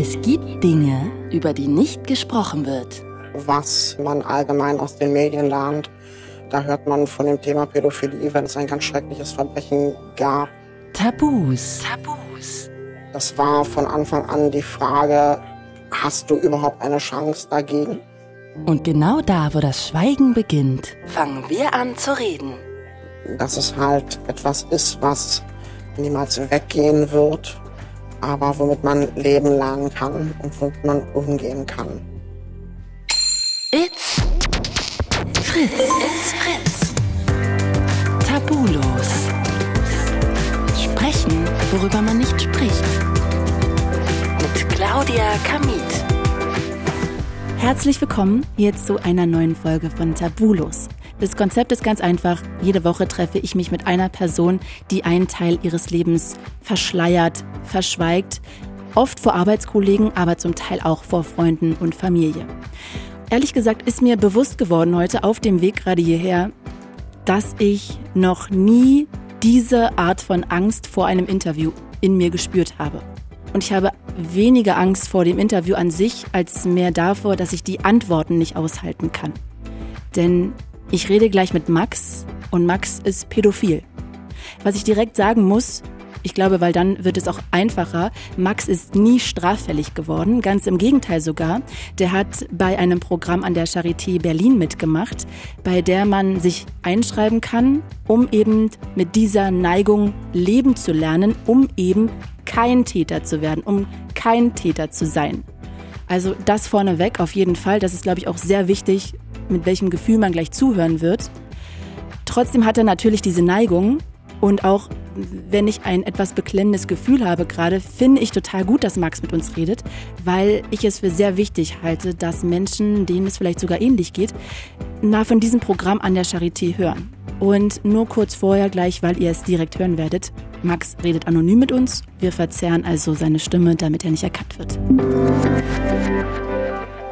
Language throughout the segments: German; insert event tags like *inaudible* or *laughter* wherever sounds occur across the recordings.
Es gibt Dinge, über die nicht gesprochen wird. Was man allgemein aus den Medien lernt, da hört man von dem Thema Pädophilie, wenn es ein ganz schreckliches Verbrechen gab. Tabus. Tabus. Das war von Anfang an die Frage, hast du überhaupt eine Chance dagegen? Und genau da, wo das Schweigen beginnt, fangen wir an zu reden. Dass es halt etwas ist, was niemals weggehen wird aber womit man leben lernen kann und womit man umgehen kann. It's Fritz. It's Fritz. Tabulos. Sprechen, worüber man nicht spricht. Mit Claudia Kamit. Herzlich willkommen hier zu einer neuen Folge von Tabulos. Das Konzept ist ganz einfach. Jede Woche treffe ich mich mit einer Person, die einen Teil ihres Lebens verschleiert, verschweigt. Oft vor Arbeitskollegen, aber zum Teil auch vor Freunden und Familie. Ehrlich gesagt ist mir bewusst geworden heute auf dem Weg gerade hierher, dass ich noch nie diese Art von Angst vor einem Interview in mir gespürt habe. Und ich habe weniger Angst vor dem Interview an sich, als mehr davor, dass ich die Antworten nicht aushalten kann. Denn ich rede gleich mit Max und Max ist pädophil. Was ich direkt sagen muss, ich glaube, weil dann wird es auch einfacher. Max ist nie straffällig geworden, ganz im Gegenteil sogar. Der hat bei einem Programm an der Charité Berlin mitgemacht, bei der man sich einschreiben kann, um eben mit dieser Neigung leben zu lernen, um eben kein Täter zu werden, um kein Täter zu sein. Also das vorneweg auf jeden Fall. Das ist, glaube ich, auch sehr wichtig, mit welchem Gefühl man gleich zuhören wird. Trotzdem hat er natürlich diese Neigung und auch wenn ich ein etwas beklemmendes Gefühl habe gerade, finde ich total gut, dass Max mit uns redet, weil ich es für sehr wichtig halte, dass Menschen, denen es vielleicht sogar ähnlich geht, mal von diesem Programm an der Charité hören. Und nur kurz vorher gleich, weil ihr es direkt hören werdet, Max redet anonym mit uns, wir verzerren also seine Stimme, damit er nicht erkannt wird.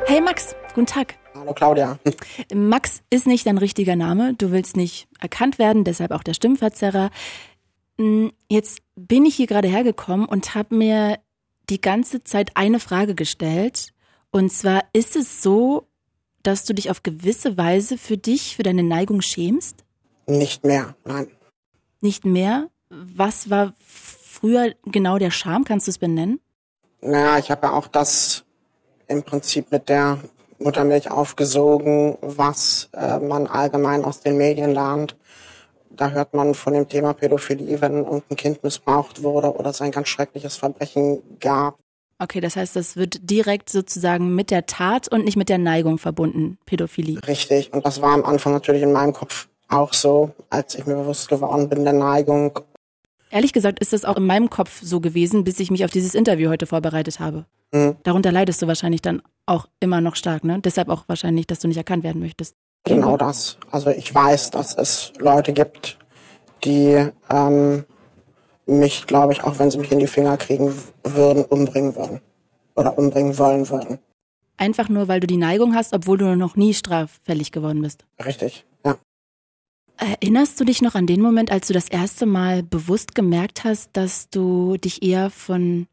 Hey Max, guten Tag. Hallo Claudia. Max ist nicht dein richtiger Name. Du willst nicht erkannt werden, deshalb auch der Stimmverzerrer. Hm, jetzt bin ich hier gerade hergekommen und habe mir die ganze Zeit eine Frage gestellt. Und zwar, ist es so, dass du dich auf gewisse Weise für dich, für deine Neigung schämst? Nicht mehr, nein. Nicht mehr? Was war früher genau der Charme? Kannst du es benennen? Naja, ich habe ja auch das im Prinzip mit der Muttermilch aufgesogen, was äh, man allgemein aus den Medien lernt. Da hört man von dem Thema Pädophilie, wenn irgendein Kind missbraucht wurde oder es ein ganz schreckliches Verbrechen gab. Okay, das heißt, das wird direkt sozusagen mit der Tat und nicht mit der Neigung verbunden, Pädophilie. Richtig. Und das war am Anfang natürlich in meinem Kopf auch so, als ich mir bewusst geworden bin der Neigung. Ehrlich gesagt ist das auch in meinem Kopf so gewesen, bis ich mich auf dieses Interview heute vorbereitet habe. Mhm. Darunter leidest du wahrscheinlich dann auch immer noch stark, ne? Deshalb auch wahrscheinlich, dass du nicht erkannt werden möchtest. Genau das. Also ich weiß, dass es Leute gibt, die ähm, mich, glaube ich, auch wenn sie mich in die Finger kriegen würden, umbringen würden. Oder umbringen wollen würden. Einfach nur, weil du die Neigung hast, obwohl du noch nie straffällig geworden bist. Richtig. Erinnerst du dich noch an den Moment, als du das erste Mal bewusst gemerkt hast, dass du dich eher von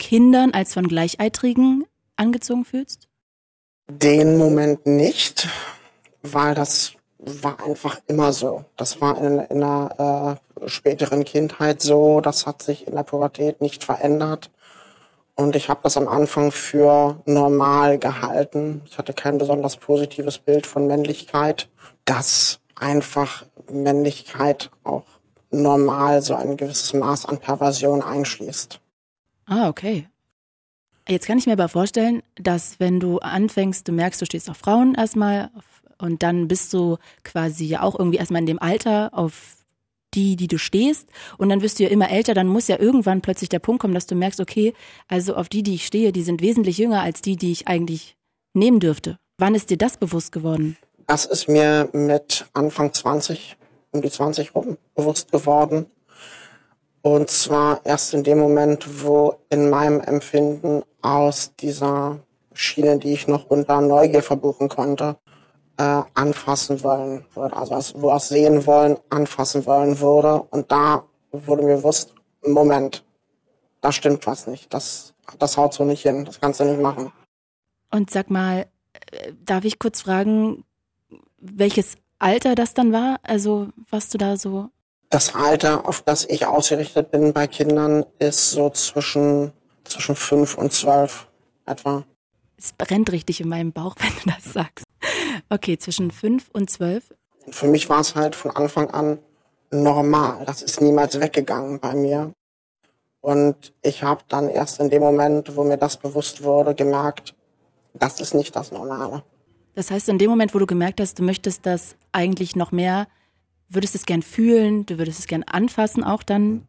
Kindern als von Gleichaltrigen angezogen fühlst? Den Moment nicht, weil das war einfach immer so. Das war in, in einer äh, späteren Kindheit so. Das hat sich in der Pubertät nicht verändert. Und ich habe das am Anfang für normal gehalten. Ich hatte kein besonders positives Bild von Männlichkeit. Dass einfach Männlichkeit auch normal so ein gewisses Maß an Perversion einschließt. Ah, okay. Jetzt kann ich mir aber vorstellen, dass wenn du anfängst, du merkst, du stehst auf Frauen erstmal und dann bist du quasi ja auch irgendwie erstmal in dem Alter auf die, die du stehst und dann wirst du ja immer älter, dann muss ja irgendwann plötzlich der Punkt kommen, dass du merkst, okay, also auf die, die ich stehe, die sind wesentlich jünger als die, die ich eigentlich nehmen dürfte. Wann ist dir das bewusst geworden? Das ist mir mit Anfang 20, um die 20 rum, bewusst geworden. Und zwar erst in dem Moment, wo in meinem Empfinden aus dieser Schiene, die ich noch unter Neugier verbuchen konnte, äh, anfassen wollen würde. Also wo aus sehen wollen, anfassen wollen würde. Und da wurde mir bewusst, Moment, da stimmt was nicht. Das das haut so nicht hin, das kannst du nicht machen. Und sag mal, äh, darf ich kurz fragen, welches Alter das dann war? Also was du da so. Das Alter, auf das ich ausgerichtet bin bei Kindern, ist so zwischen, zwischen fünf und zwölf etwa. Es brennt richtig in meinem Bauch, *laughs* wenn du das sagst. Okay, zwischen fünf und zwölf. Für mich war es halt von Anfang an normal. Das ist niemals weggegangen bei mir. Und ich habe dann erst in dem Moment, wo mir das bewusst wurde, gemerkt, das ist nicht das Normale. Das heißt, in dem Moment, wo du gemerkt hast, du möchtest das eigentlich noch mehr, würdest es gern fühlen, du würdest es gern anfassen auch dann,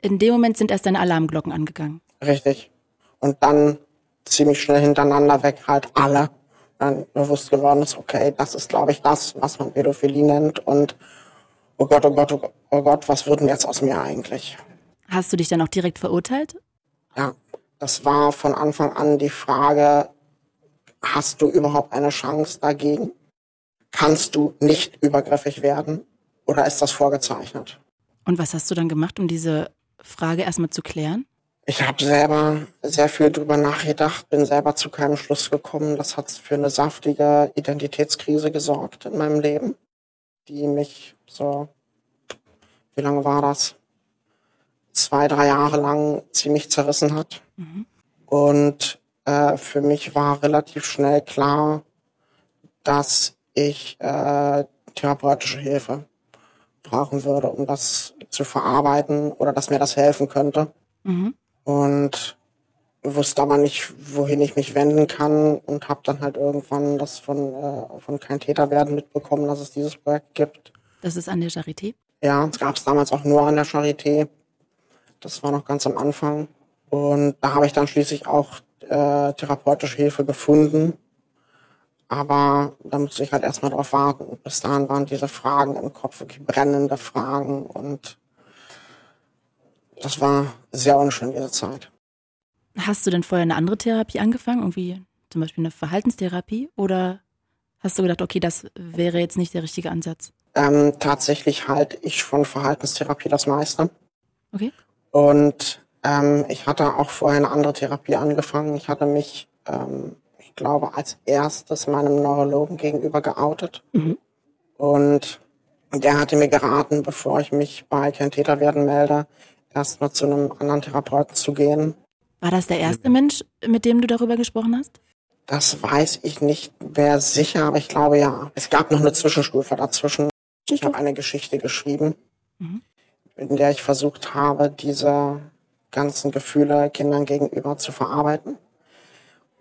in dem Moment sind erst deine Alarmglocken angegangen. Richtig. Und dann ziemlich schnell hintereinander weg halt alle. Dann bewusst geworden ist, okay, das ist, glaube ich, das, was man Pädophilie nennt. Und oh Gott, oh Gott, oh Gott, oh Gott, was wird denn jetzt aus mir eigentlich? Hast du dich dann auch direkt verurteilt? Ja, das war von Anfang an die Frage, hast du überhaupt eine Chance dagegen? Kannst du nicht übergriffig werden oder ist das vorgezeichnet? Und was hast du dann gemacht, um diese Frage erstmal zu klären? Ich habe selber sehr viel drüber nachgedacht, bin selber zu keinem Schluss gekommen. Das hat für eine saftige Identitätskrise gesorgt in meinem Leben, die mich so, wie lange war das? Zwei, drei Jahre lang ziemlich zerrissen hat. Mhm. Und äh, für mich war relativ schnell klar, dass ich äh, therapeutische Hilfe brauchen würde, um das zu verarbeiten oder dass mir das helfen könnte. Mhm. Und wusste aber nicht, wohin ich mich wenden kann und habe dann halt irgendwann das von, äh, von Kein Täter werden mitbekommen, dass es dieses Projekt gibt. Das ist an der Charité? Ja, es gab es damals auch nur an der Charité. Das war noch ganz am Anfang. Und da habe ich dann schließlich auch äh, therapeutische Hilfe gefunden. Aber da musste ich halt erstmal drauf warten. Bis dahin waren diese Fragen im Kopf wirklich brennende Fragen und das war sehr unschön, diese Zeit. Hast du denn vorher eine andere Therapie angefangen? Irgendwie zum Beispiel eine Verhaltenstherapie? Oder hast du gedacht, okay, das wäre jetzt nicht der richtige Ansatz? Ähm, tatsächlich halte ich von Verhaltenstherapie das meiste. Okay. Und ähm, ich hatte auch vorher eine andere Therapie angefangen. Ich hatte mich, ähm, ich glaube, als erstes meinem Neurologen gegenüber geoutet. Mhm. Und der hatte mir geraten, bevor ich mich bei Kein Täter werden melde, erstmal zu einem anderen Therapeuten zu gehen. War das der erste Mensch, mit dem du darüber gesprochen hast? Das weiß ich nicht mehr sicher, aber ich glaube ja. Es gab noch eine Zwischenstufe dazwischen. Ich habe eine Geschichte geschrieben, mhm. in der ich versucht habe, diese ganzen Gefühle Kindern gegenüber zu verarbeiten.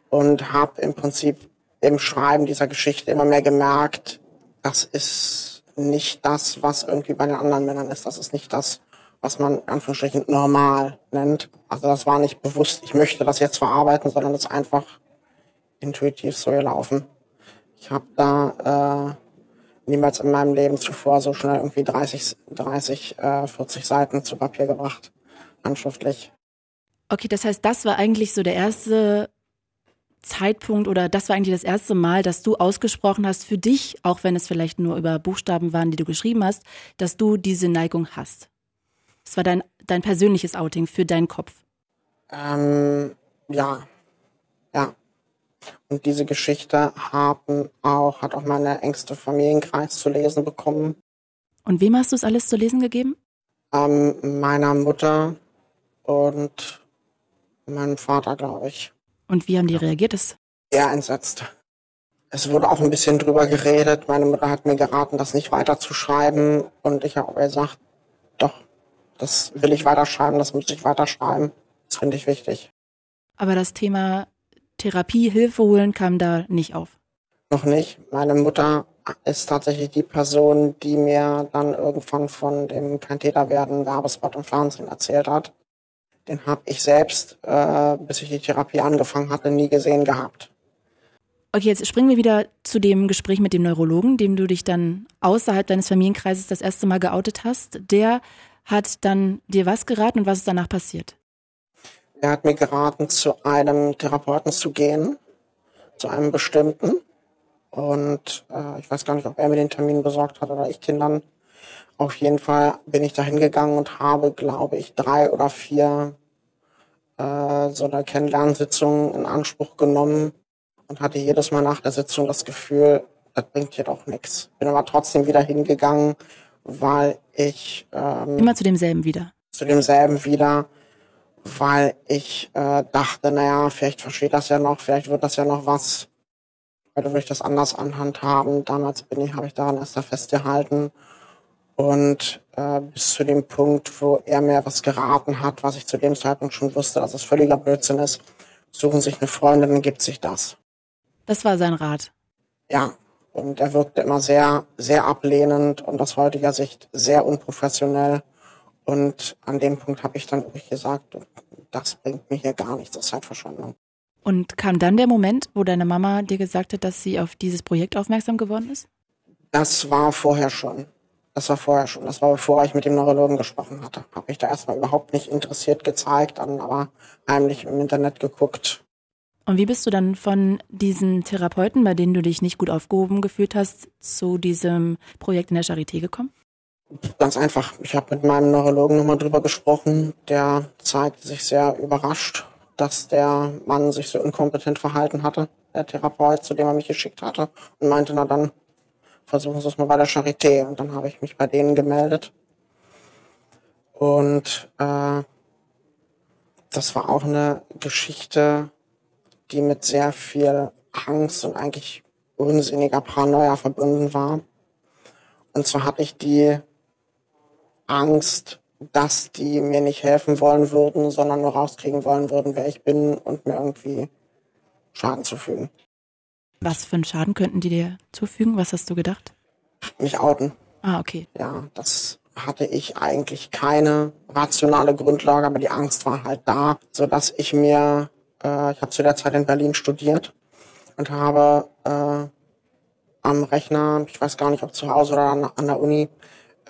Und habe im Prinzip im Schreiben dieser Geschichte immer mehr gemerkt, das ist nicht das, was irgendwie bei den anderen Männern ist. Das ist nicht das, was man in Anführungsstrichen normal nennt. Also das war nicht bewusst, ich möchte das jetzt verarbeiten, sondern das ist einfach intuitiv so gelaufen. Ich habe da äh, niemals in meinem Leben zuvor so schnell irgendwie 30, 30 äh, 40 Seiten zu Papier gebracht handschriftlich. Okay, das heißt, das war eigentlich so der erste Zeitpunkt oder das war eigentlich das erste Mal, dass du ausgesprochen hast für dich, auch wenn es vielleicht nur über Buchstaben waren, die du geschrieben hast, dass du diese Neigung hast. Das war dein, dein persönliches Outing für deinen Kopf. Ähm, ja. Ja. Und diese Geschichte haben auch, hat auch meine engste Familienkreis zu lesen bekommen. Und wem hast du es alles zu lesen gegeben? Ähm, meiner Mutter, und meinem Vater, glaube ich. Und wie haben die reagiert? Das Eher entsetzt. Es wurde auch ein bisschen drüber geredet. Meine Mutter hat mir geraten, das nicht weiterzuschreiben. Und ich habe gesagt, doch, das will ich weiterschreiben, das muss ich weiterschreiben. Das finde ich wichtig. Aber das Thema Therapie, Hilfe holen kam da nicht auf? Noch nicht. Meine Mutter ist tatsächlich die Person, die mir dann irgendwann von dem Kein Täter werden Werbespot im Fernsehen erzählt hat. Den habe ich selbst, äh, bis ich die Therapie angefangen hatte, nie gesehen gehabt. Okay, jetzt springen wir wieder zu dem Gespräch mit dem Neurologen, dem du dich dann außerhalb deines Familienkreises das erste Mal geoutet hast. Der hat dann dir was geraten und was ist danach passiert? Er hat mir geraten, zu einem Therapeuten zu gehen, zu einem bestimmten. Und äh, ich weiß gar nicht, ob er mir den Termin besorgt hat oder ich Kindern. Auf jeden Fall bin ich da hingegangen und habe, glaube ich, drei oder vier äh, so eine Kennenlernsitzung in Anspruch genommen und hatte jedes Mal nach der Sitzung das Gefühl, das bringt hier doch nichts. Bin aber trotzdem wieder hingegangen, weil ich ähm, immer zu demselben wieder. Zu demselben wieder, weil ich äh, dachte, naja, vielleicht versteht das ja noch, vielleicht wird das ja noch was. Heute würde ich das anders anhand haben. Damals bin ich, habe ich daran erst festgehalten. Und äh, bis zu dem Punkt, wo er mir was geraten hat, was ich zu dem Zeitpunkt schon wusste, dass es völliger Blödsinn ist, suchen sich eine Freundin, dann gibt sich das. Das war sein Rat. Ja, und er wirkte immer sehr, sehr ablehnend und aus heutiger Sicht sehr unprofessionell. Und an dem Punkt habe ich dann wirklich gesagt, das bringt mir hier gar nichts, das ist Zeitverschwendung. Und kam dann der Moment, wo deine Mama dir gesagt hat, dass sie auf dieses Projekt aufmerksam geworden ist? Das war vorher schon. Das war vorher schon. Das war bevor ich mit dem Neurologen gesprochen hatte. Habe ich da erstmal überhaupt nicht interessiert gezeigt, dann aber heimlich im Internet geguckt, und wie bist du dann von diesen Therapeuten, bei denen du dich nicht gut aufgehoben gefühlt hast, zu diesem Projekt in der Charité gekommen? Ganz einfach. Ich habe mit meinem Neurologen nochmal drüber gesprochen. Der zeigte sich sehr überrascht, dass der Mann sich so inkompetent verhalten hatte, der Therapeut, zu dem er mich geschickt hatte, und meinte, na dann versuchen Sie es mal bei der Charité. Und dann habe ich mich bei denen gemeldet. Und äh, das war auch eine Geschichte, die mit sehr viel Angst und eigentlich unsinniger Paranoia verbunden war. Und zwar hatte ich die Angst, dass die mir nicht helfen wollen würden, sondern nur rauskriegen wollen würden, wer ich bin und mir irgendwie Schaden zufügen. Was für einen Schaden könnten die dir zufügen? Was hast du gedacht? Mich outen. Ah, okay. Ja, das hatte ich eigentlich keine rationale Grundlage, aber die Angst war halt da, so dass ich mir äh, ich habe zu der Zeit in Berlin studiert und habe äh, am Rechner, ich weiß gar nicht, ob zu Hause oder an, an der Uni,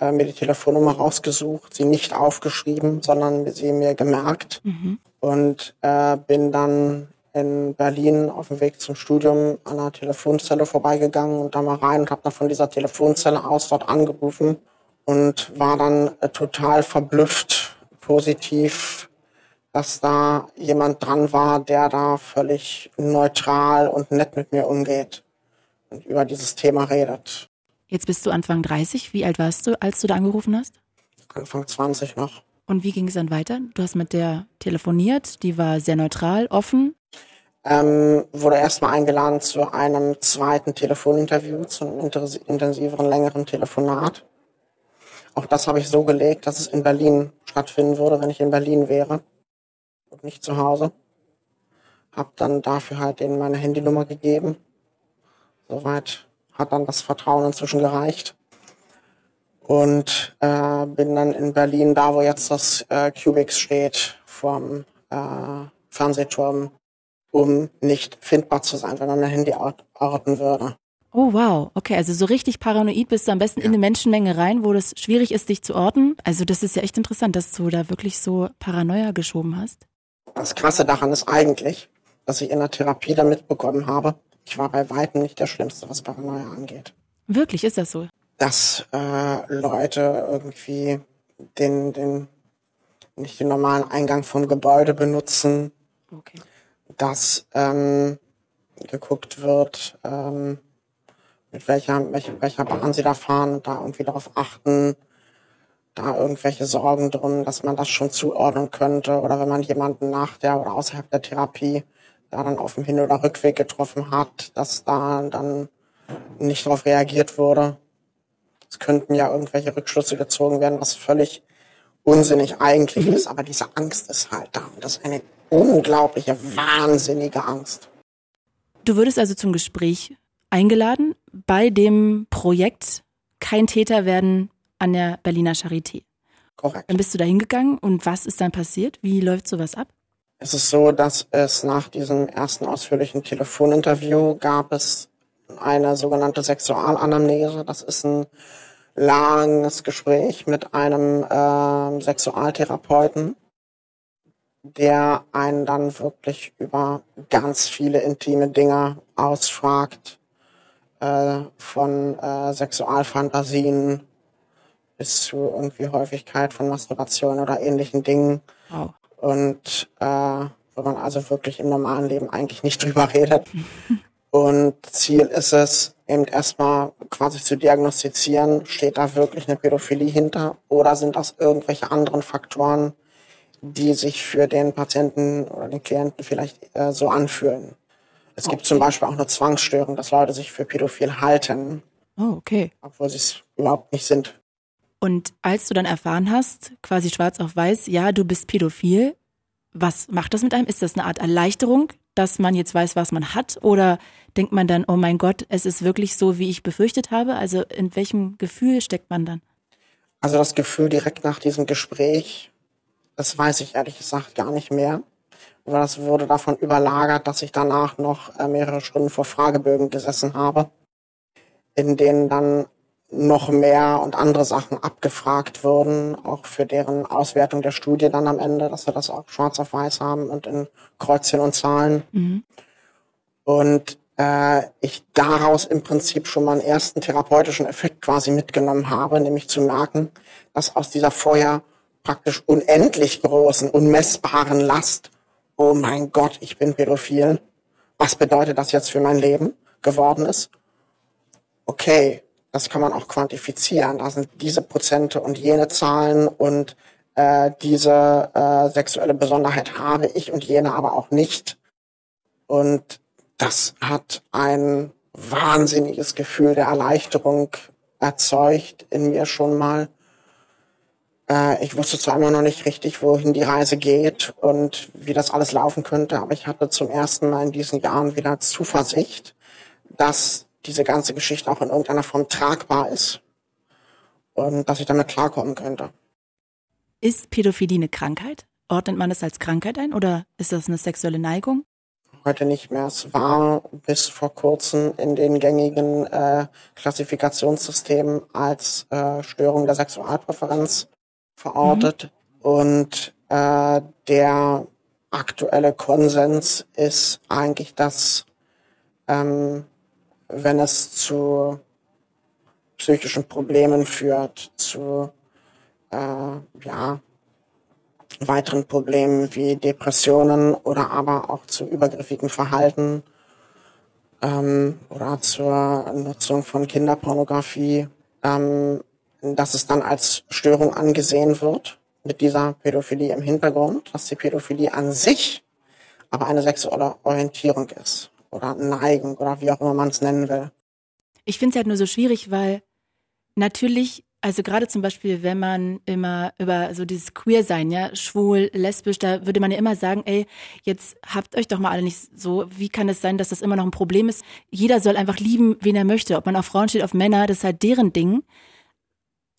äh, mir die Telefonnummer rausgesucht, sie nicht aufgeschrieben, sondern sie mir gemerkt mhm. und äh, bin dann in Berlin auf dem Weg zum Studium an einer Telefonzelle vorbeigegangen und da mal rein und habe dann von dieser Telefonzelle aus dort angerufen und war dann äh, total verblüfft, positiv dass da jemand dran war, der da völlig neutral und nett mit mir umgeht und über dieses Thema redet. Jetzt bist du Anfang 30. Wie alt warst du, als du da angerufen hast? Anfang 20 noch. Und wie ging es dann weiter? Du hast mit der telefoniert, die war sehr neutral, offen. Ähm, wurde erstmal eingeladen zu einem zweiten Telefoninterview, zu einem intensiveren, längeren Telefonat. Auch das habe ich so gelegt, dass es in Berlin stattfinden würde, wenn ich in Berlin wäre und nicht zu Hause. Hab dann dafür halt denen meine Handynummer gegeben. Soweit hat dann das Vertrauen inzwischen gereicht. Und äh, bin dann in Berlin, da wo jetzt das äh, Cubix steht, vom äh, Fernsehturm, um nicht findbar zu sein, wenn man mein Handy orten würde. Oh wow, okay, also so richtig paranoid bist du am besten ja. in eine Menschenmenge rein, wo das schwierig ist, dich zu orten. Also das ist ja echt interessant, dass du da wirklich so Paranoia geschoben hast. Das Krasse daran ist eigentlich, dass ich in der Therapie dann mitbekommen habe, ich war bei weitem nicht der Schlimmste, was Paranoia angeht. Wirklich, ist das so? Dass äh, Leute irgendwie den, den, nicht den normalen Eingang vom Gebäude benutzen. Okay. Dass ähm, geguckt wird, ähm, mit welcher, welcher, welcher Bahn sie da fahren und da irgendwie darauf achten, da irgendwelche Sorgen drin, dass man das schon zuordnen könnte oder wenn man jemanden nach der oder außerhalb der Therapie da dann auf dem Hin- oder Rückweg getroffen hat, dass da dann nicht darauf reagiert wurde. Es könnten ja irgendwelche Rückschlüsse gezogen werden, was völlig unsinnig eigentlich ist, aber diese Angst ist halt da und das ist eine unglaubliche, wahnsinnige Angst. Du würdest also zum Gespräch eingeladen bei dem Projekt Kein Täter werden an der Berliner Charité. Korrekt. Dann bist du da hingegangen und was ist dann passiert? Wie läuft sowas ab? Es ist so, dass es nach diesem ersten ausführlichen Telefoninterview gab es eine sogenannte Sexualanamnese. Das ist ein langes Gespräch mit einem äh, Sexualtherapeuten, der einen dann wirklich über ganz viele intime Dinge ausfragt, äh, von äh, Sexualfantasien bis zu irgendwie Häufigkeit von Masturbation oder ähnlichen Dingen. Wow. Und äh, wo man also wirklich im normalen Leben eigentlich nicht *laughs* drüber redet. Und Ziel ist es, eben erstmal quasi zu diagnostizieren, steht da wirklich eine Pädophilie hinter oder sind das irgendwelche anderen Faktoren, die sich für den Patienten oder den Klienten vielleicht äh, so anfühlen. Es okay. gibt zum Beispiel auch eine Zwangsstörung, dass Leute sich für pädophil halten. Oh, okay. Obwohl sie es überhaupt nicht sind. Und als du dann erfahren hast, quasi schwarz auf weiß, ja, du bist pädophil, was macht das mit einem? Ist das eine Art Erleichterung, dass man jetzt weiß, was man hat? Oder denkt man dann, oh mein Gott, es ist wirklich so, wie ich befürchtet habe? Also in welchem Gefühl steckt man dann? Also das Gefühl direkt nach diesem Gespräch, das weiß ich ehrlich gesagt gar nicht mehr. Aber das wurde davon überlagert, dass ich danach noch äh, mehrere Stunden vor Fragebögen gesessen habe, in denen dann noch mehr und andere Sachen abgefragt wurden, auch für deren Auswertung der Studie dann am Ende, dass wir das auch schwarz auf weiß haben und in Kreuzchen und Zahlen. Mhm. Und äh, ich daraus im Prinzip schon mal einen ersten therapeutischen Effekt quasi mitgenommen habe, nämlich zu merken, dass aus dieser vorher praktisch unendlich großen, unmessbaren Last, oh mein Gott, ich bin pädophil, was bedeutet das jetzt für mein Leben geworden ist? Okay, das kann man auch quantifizieren. Da sind diese Prozente und jene Zahlen und äh, diese äh, sexuelle Besonderheit habe ich und jene aber auch nicht. Und das hat ein wahnsinniges Gefühl der Erleichterung erzeugt in mir schon mal. Äh, ich wusste zwar immer noch nicht richtig, wohin die Reise geht und wie das alles laufen könnte, aber ich hatte zum ersten Mal in diesen Jahren wieder Zuversicht, dass diese ganze Geschichte auch in irgendeiner Form tragbar ist und dass ich damit klarkommen könnte. Ist Pädophilie eine Krankheit? Ordnet man es als Krankheit ein oder ist das eine sexuelle Neigung? Heute nicht mehr. Es war bis vor kurzem in den gängigen äh, Klassifikationssystemen als äh, Störung der Sexualpräferenz verortet. Mhm. Und äh, der aktuelle Konsens ist eigentlich, dass ähm, wenn es zu psychischen Problemen führt, zu äh, ja, weiteren Problemen wie Depressionen oder aber auch zu übergriffigen Verhalten ähm, oder zur Nutzung von Kinderpornografie, ähm, dass es dann als Störung angesehen wird mit dieser Pädophilie im Hintergrund, dass die Pädophilie an sich aber eine sexuelle Orientierung ist oder Neigung oder wie auch immer man es nennen will. Ich finde es halt nur so schwierig, weil natürlich, also gerade zum Beispiel, wenn man immer über so dieses Queer-Sein, ja, schwul, lesbisch, da würde man ja immer sagen, ey, jetzt habt euch doch mal alle nicht so, wie kann es sein, dass das immer noch ein Problem ist? Jeder soll einfach lieben, wen er möchte. Ob man auf Frauen steht, auf Männer, das ist halt deren Ding.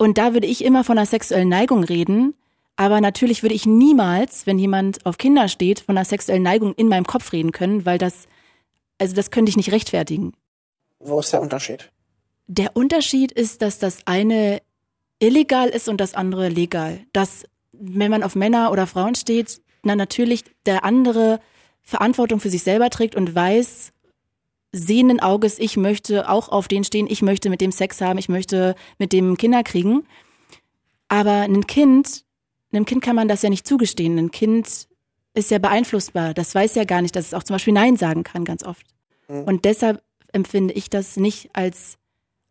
Und da würde ich immer von einer sexuellen Neigung reden. Aber natürlich würde ich niemals, wenn jemand auf Kinder steht, von einer sexuellen Neigung in meinem Kopf reden können, weil das also das könnte ich nicht rechtfertigen. Wo ist der Unterschied? Der Unterschied ist, dass das eine illegal ist und das andere legal. Dass, wenn man auf Männer oder Frauen steht, na natürlich der andere Verantwortung für sich selber trägt und weiß, sehenden Auges, ich möchte auch auf den stehen, ich möchte mit dem Sex haben, ich möchte mit dem Kinder kriegen. Aber ein Kind, einem Kind kann man das ja nicht zugestehen. Ein Kind ist ja beeinflussbar. Das weiß ja gar nicht, dass es auch zum Beispiel Nein sagen kann, ganz oft. Mhm. Und deshalb empfinde ich das nicht als,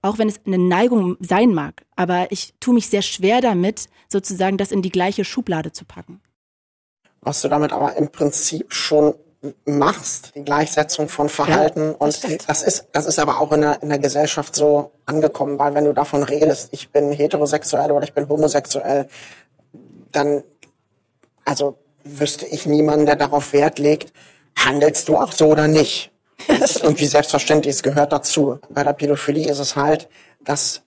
auch wenn es eine Neigung sein mag, aber ich tue mich sehr schwer damit, sozusagen das in die gleiche Schublade zu packen. Was du damit aber im Prinzip schon machst, die Gleichsetzung von Verhalten ja, und das ist, das ist aber auch in der, in der Gesellschaft so angekommen, weil wenn du davon redest, ich bin heterosexuell oder ich bin homosexuell, dann, also wüsste ich niemanden, der darauf Wert legt, handelst du auch so oder nicht. Das ist irgendwie selbstverständlich, es gehört dazu. Bei der Pädophilie ist es halt, dass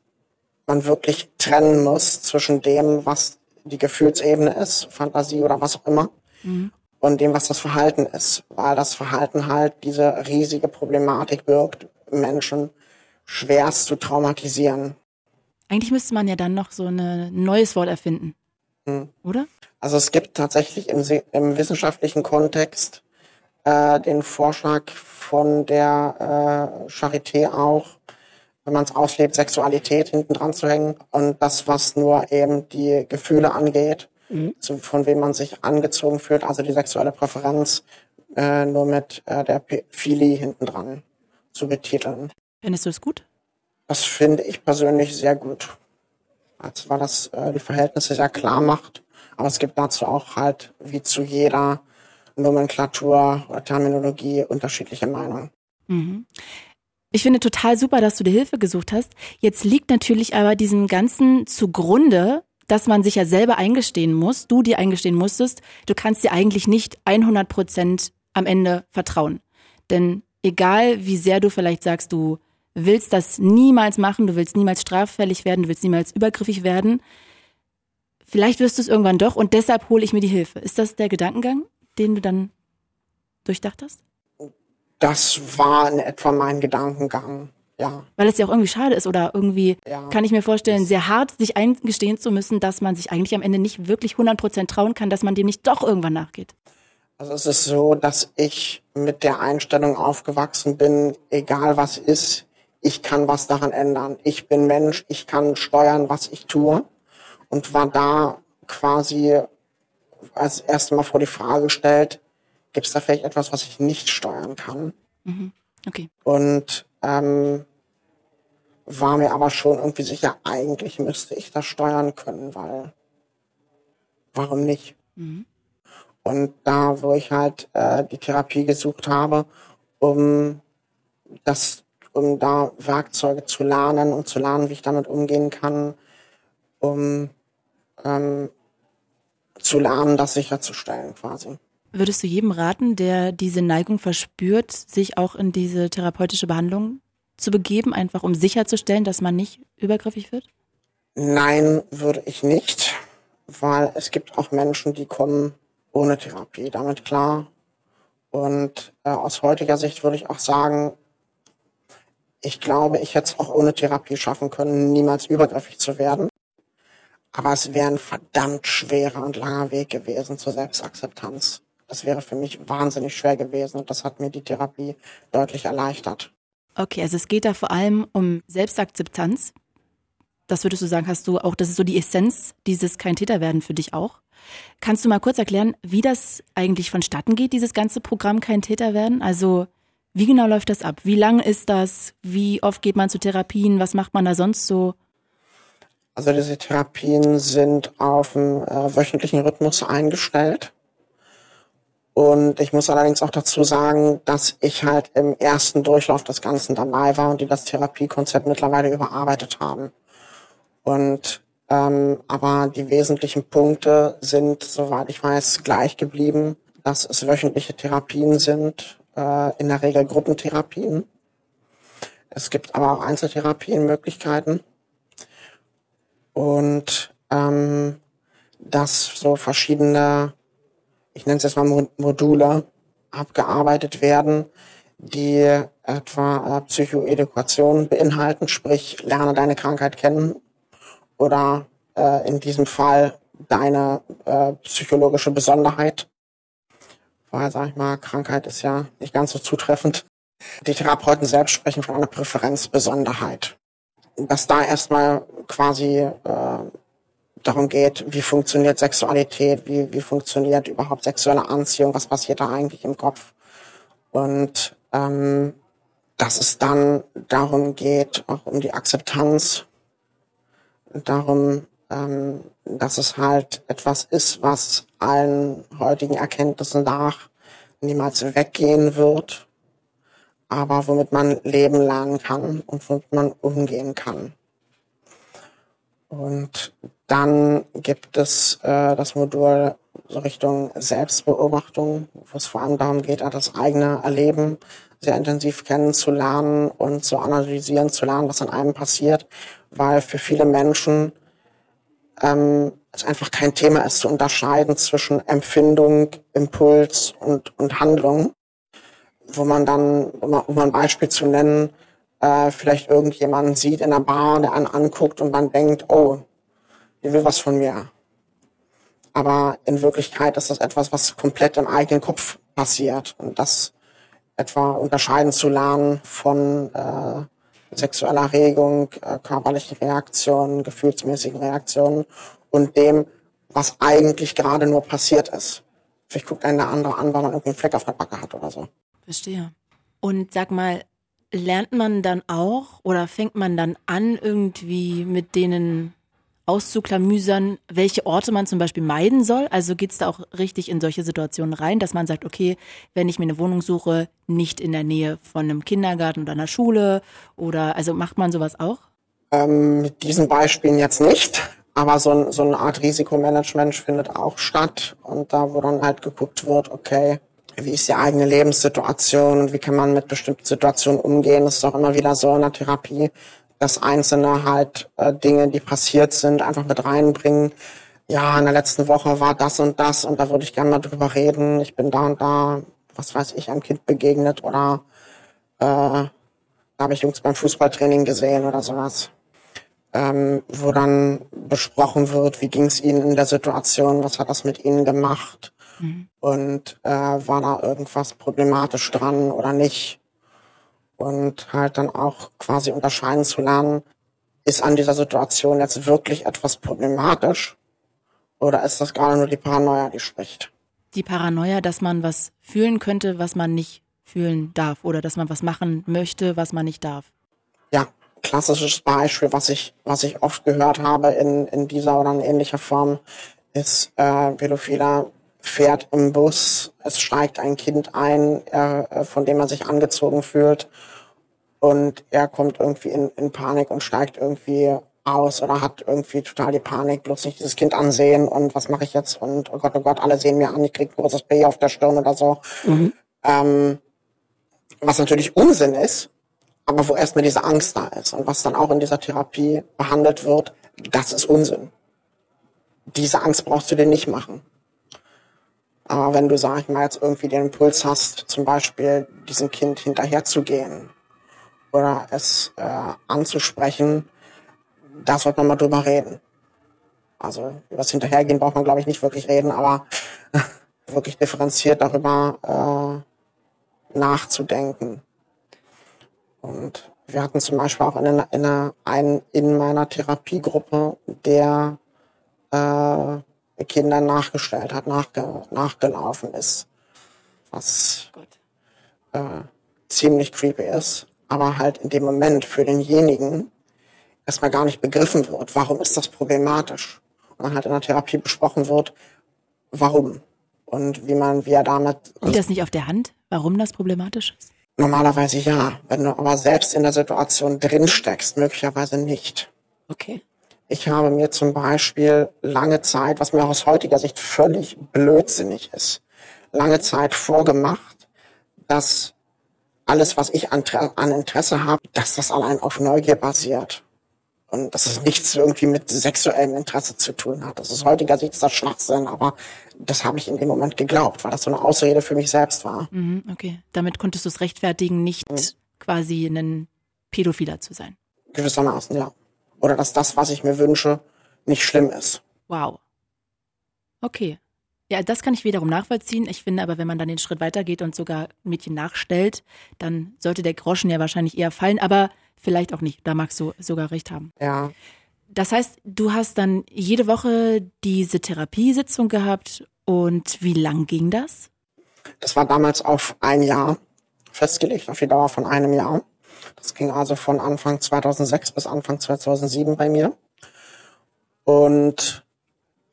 man wirklich trennen muss zwischen dem, was die Gefühlsebene ist, Fantasie oder was auch immer, mhm. Und dem, was das Verhalten ist. Weil das Verhalten halt diese riesige Problematik birgt, Menschen schwerst zu traumatisieren. Eigentlich müsste man ja dann noch so ein neues Wort erfinden. Mhm. Oder? Also es gibt tatsächlich im, im wissenschaftlichen Kontext äh, den Vorschlag von der äh, Charité auch, wenn man es auslebt, Sexualität hinten dran zu hängen und das, was nur eben die Gefühle angeht, mhm. zu, von wem man sich angezogen fühlt, also die sexuelle Präferenz äh, nur mit äh, der Phili hinten dran zu betiteln. Findest du es gut? Das finde ich persönlich sehr gut. Also weil das äh, die Verhältnisse sehr klar macht. Aber es gibt dazu auch halt, wie zu jeder Nomenklatur oder Terminologie, unterschiedliche Meinungen. Mhm. Ich finde total super, dass du dir Hilfe gesucht hast. Jetzt liegt natürlich aber diesem Ganzen zugrunde, dass man sich ja selber eingestehen muss, du dir eingestehen musstest, du kannst dir eigentlich nicht 100 Prozent am Ende vertrauen. Denn egal wie sehr du vielleicht sagst, du willst das niemals machen, du willst niemals straffällig werden, du willst niemals übergriffig werden, vielleicht wirst du es irgendwann doch und deshalb hole ich mir die Hilfe. Ist das der Gedankengang, den du dann durchdacht hast? Das war in etwa mein Gedankengang. Ja. Weil es ja auch irgendwie schade ist oder irgendwie, ja. kann ich mir vorstellen, sehr hart sich eingestehen zu müssen, dass man sich eigentlich am Ende nicht wirklich 100% trauen kann, dass man dem nicht doch irgendwann nachgeht. Also es ist so, dass ich mit der Einstellung aufgewachsen bin, egal was ist, ich kann was daran ändern. Ich bin Mensch, ich kann steuern, was ich tue. Und war da quasi als erstes Mal vor die Frage gestellt, gibt es da vielleicht etwas, was ich nicht steuern kann? Mhm. Okay. Und ähm, war mir aber schon irgendwie sicher, eigentlich müsste ich das steuern können, weil warum nicht? Mhm. Und da, wo ich halt äh, die Therapie gesucht habe, um das, um da Werkzeuge zu lernen und zu lernen, wie ich damit umgehen kann, um ähm, zu lernen, das sicherzustellen quasi. Würdest du jedem raten, der diese Neigung verspürt, sich auch in diese therapeutische Behandlung zu begeben, einfach um sicherzustellen, dass man nicht übergriffig wird? Nein, würde ich nicht, weil es gibt auch Menschen, die kommen ohne Therapie damit klar. Und äh, aus heutiger Sicht würde ich auch sagen, ich glaube, ich hätte es auch ohne Therapie schaffen können, niemals übergriffig zu werden. Aber es wäre ein verdammt schwerer und langer Weg gewesen zur Selbstakzeptanz. Das wäre für mich wahnsinnig schwer gewesen und das hat mir die Therapie deutlich erleichtert. Okay, also es geht da vor allem um Selbstakzeptanz. Das würdest du sagen, hast du auch, das ist so die Essenz dieses kein Täter werden für dich auch. Kannst du mal kurz erklären, wie das eigentlich vonstatten geht, dieses ganze Programm kein Täter werden? Also wie genau läuft das ab? Wie lang ist das? Wie oft geht man zu Therapien? Was macht man da sonst so? Also diese Therapien sind auf einen äh, wöchentlichen Rhythmus eingestellt. Und ich muss allerdings auch dazu sagen, dass ich halt im ersten Durchlauf des Ganzen dabei war und die das Therapiekonzept mittlerweile überarbeitet haben. Und ähm, aber die wesentlichen Punkte sind, soweit ich weiß, gleich geblieben, dass es wöchentliche Therapien sind, äh, in der Regel Gruppentherapien. Es gibt aber auch Einzeltherapienmöglichkeiten. Und ähm, dass so verschiedene ich nenne es jetzt mal Module, abgearbeitet werden, die etwa äh, Psychoedukation beinhalten, sprich lerne deine Krankheit kennen oder äh, in diesem Fall deine äh, psychologische Besonderheit. Weil, sag ich mal, Krankheit ist ja nicht ganz so zutreffend. Die Therapeuten selbst sprechen von einer Präferenzbesonderheit. Dass da erstmal quasi äh, darum geht, wie funktioniert Sexualität, wie, wie funktioniert überhaupt sexuelle Anziehung, was passiert da eigentlich im Kopf. Und ähm, dass es dann darum geht, auch um die Akzeptanz, darum, ähm, dass es halt etwas ist, was allen heutigen Erkenntnissen nach niemals weggehen wird, aber womit man leben lernen kann und womit man umgehen kann. Und dann gibt es äh, das Modul so Richtung Selbstbeobachtung, wo es vor allem darum geht, das eigene Erleben sehr intensiv kennenzulernen und zu analysieren, zu lernen, was an einem passiert, weil für viele Menschen ähm, es einfach kein Thema ist zu unterscheiden zwischen Empfindung, Impuls und, und Handlung, wo man dann, um ein Beispiel zu nennen, äh, vielleicht irgendjemanden sieht in der Bar, der einen anguckt und man denkt, oh, die will was von mir. Aber in Wirklichkeit ist das etwas, was komplett im eigenen Kopf passiert. Und das etwa unterscheiden zu lernen von äh, sexueller Regung, äh, körperlichen Reaktionen, gefühlsmäßigen Reaktionen und dem, was eigentlich gerade nur passiert ist. Vielleicht guckt einen der andere an, weil man irgendwie einen Fleck auf der Backe hat oder so. Verstehe. Und sag mal, lernt man dann auch oder fängt man dann an, irgendwie mit denen auszuklamüsern, welche Orte man zum Beispiel meiden soll? Also geht's da auch richtig in solche Situationen rein, dass man sagt, okay, wenn ich mir eine Wohnung suche, nicht in der Nähe von einem Kindergarten oder einer Schule oder also macht man sowas auch? Ähm, mit diesen Beispielen jetzt nicht, aber so, so eine Art Risikomanagement findet auch statt und da, wo dann halt geguckt wird, okay, wie ist die eigene Lebenssituation und wie kann man mit bestimmten Situationen umgehen. Das ist auch immer wieder so in der Therapie, dass Einzelne halt äh, Dinge, die passiert sind, einfach mit reinbringen. Ja, in der letzten Woche war das und das und da würde ich gerne mal drüber reden. Ich bin da und da, was weiß ich, einem Kind begegnet oder äh, da habe ich Jungs beim Fußballtraining gesehen oder sowas. Ähm, wo dann besprochen wird, wie ging es ihnen in der Situation, was hat das mit ihnen gemacht mhm. und äh, war da irgendwas problematisch dran oder nicht und halt dann auch quasi unterscheiden zu lernen, ist an dieser Situation jetzt wirklich etwas problematisch oder ist das gerade nur die Paranoia, die spricht? Die Paranoia, dass man was fühlen könnte, was man nicht fühlen darf oder dass man was machen möchte, was man nicht darf. Ja, klassisches Beispiel, was ich, was ich oft gehört habe in, in dieser oder in ähnlicher Form, ist äh, Pädophiler fährt im Bus, es steigt ein Kind ein, äh, von dem er sich angezogen fühlt und er kommt irgendwie in, in Panik und steigt irgendwie aus oder hat irgendwie total die Panik, bloß nicht dieses Kind ansehen und was mache ich jetzt und oh Gott, oh Gott, alle sehen mir an, ich krieg ein großes B auf der Stirn oder so. Mhm. Ähm, was natürlich Unsinn ist, aber wo erstmal diese Angst da ist und was dann auch in dieser Therapie behandelt wird, das ist Unsinn. Diese Angst brauchst du dir nicht machen. Aber wenn du, sag ich mal, jetzt irgendwie den Impuls hast, zum Beispiel diesem Kind hinterherzugehen oder es äh, anzusprechen, da sollte man mal drüber reden. Also über das Hinterhergehen braucht man, glaube ich, nicht wirklich reden, aber *laughs* wirklich differenziert darüber äh, nachzudenken. Und wir hatten zum Beispiel auch in, in, einer, in meiner Therapiegruppe, der äh, Kinder nachgestellt hat, nachge, nachgelaufen ist. Was äh, ziemlich creepy ist aber halt in dem Moment für denjenigen erstmal gar nicht begriffen wird, warum ist das problematisch. Und dann halt in der Therapie besprochen wird, warum und wie man, wie er damit. Liegt das nicht auf der Hand, warum das problematisch ist? Normalerweise ja. Wenn du aber selbst in der Situation drin steckst, möglicherweise nicht. Okay. Ich habe mir zum Beispiel lange Zeit, was mir aus heutiger Sicht völlig blödsinnig ist, lange Zeit vorgemacht, dass alles, was ich an, an Interesse habe, dass das allein auf Neugier basiert. Und dass es nichts irgendwie mit sexuellem Interesse zu tun hat. Das ist heutiger Sicht ist das Schwachsinn, aber das habe ich in dem Moment geglaubt, weil das so eine Ausrede für mich selbst war. Mhm, okay. Damit konntest du es rechtfertigen, nicht mhm. quasi ein Pädophiler zu sein. Gewissermaßen, ja. Oder dass das, was ich mir wünsche, nicht schlimm ist. Wow. Okay. Ja, das kann ich wiederum nachvollziehen. Ich finde aber, wenn man dann den Schritt weitergeht und sogar ein Mädchen nachstellt, dann sollte der Groschen ja wahrscheinlich eher fallen, aber vielleicht auch nicht. Da magst du sogar recht haben. Ja. Das heißt, du hast dann jede Woche diese Therapiesitzung gehabt und wie lang ging das? Das war damals auf ein Jahr festgelegt, auf die Dauer von einem Jahr. Das ging also von Anfang 2006 bis Anfang 2007 bei mir. Und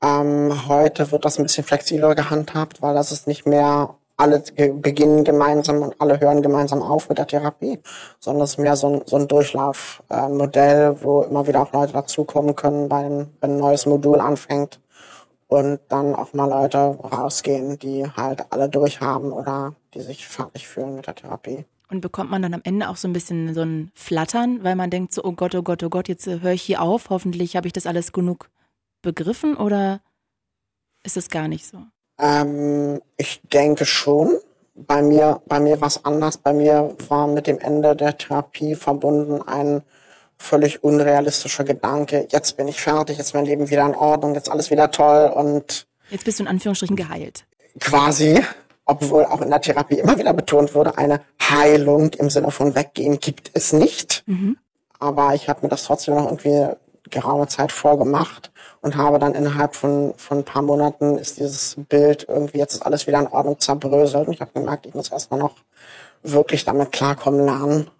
ähm, heute wird das ein bisschen flexibler gehandhabt, weil das ist nicht mehr alle beginnen gemeinsam und alle hören gemeinsam auf mit der Therapie, sondern es ist mehr so ein, so ein Durchlaufmodell, äh, wo immer wieder auch Leute dazukommen können, wenn, wenn ein neues Modul anfängt und dann auch mal Leute rausgehen, die halt alle durchhaben oder die sich fertig fühlen mit der Therapie. Und bekommt man dann am Ende auch so ein bisschen so ein Flattern, weil man denkt so, oh Gott, oh Gott, oh Gott, jetzt äh, höre ich hier auf, hoffentlich habe ich das alles genug begriffen oder ist es gar nicht so? Ähm, ich denke schon. Bei mir, bei mir war es anders. Bei mir war mit dem Ende der Therapie verbunden ein völlig unrealistischer Gedanke. Jetzt bin ich fertig, jetzt ist mein Leben wieder in Ordnung, jetzt alles wieder toll und jetzt bist du in Anführungsstrichen geheilt. Quasi, obwohl auch in der Therapie immer wieder betont wurde, eine Heilung im Sinne von weggehen gibt es nicht. Mhm. Aber ich habe mir das trotzdem noch irgendwie geraume Zeit vorgemacht und habe dann innerhalb von, von ein paar Monaten ist dieses Bild irgendwie, jetzt ist alles wieder in Ordnung zerbröselt. Und ich habe gemerkt, ich muss erstmal noch wirklich damit klarkommen lernen.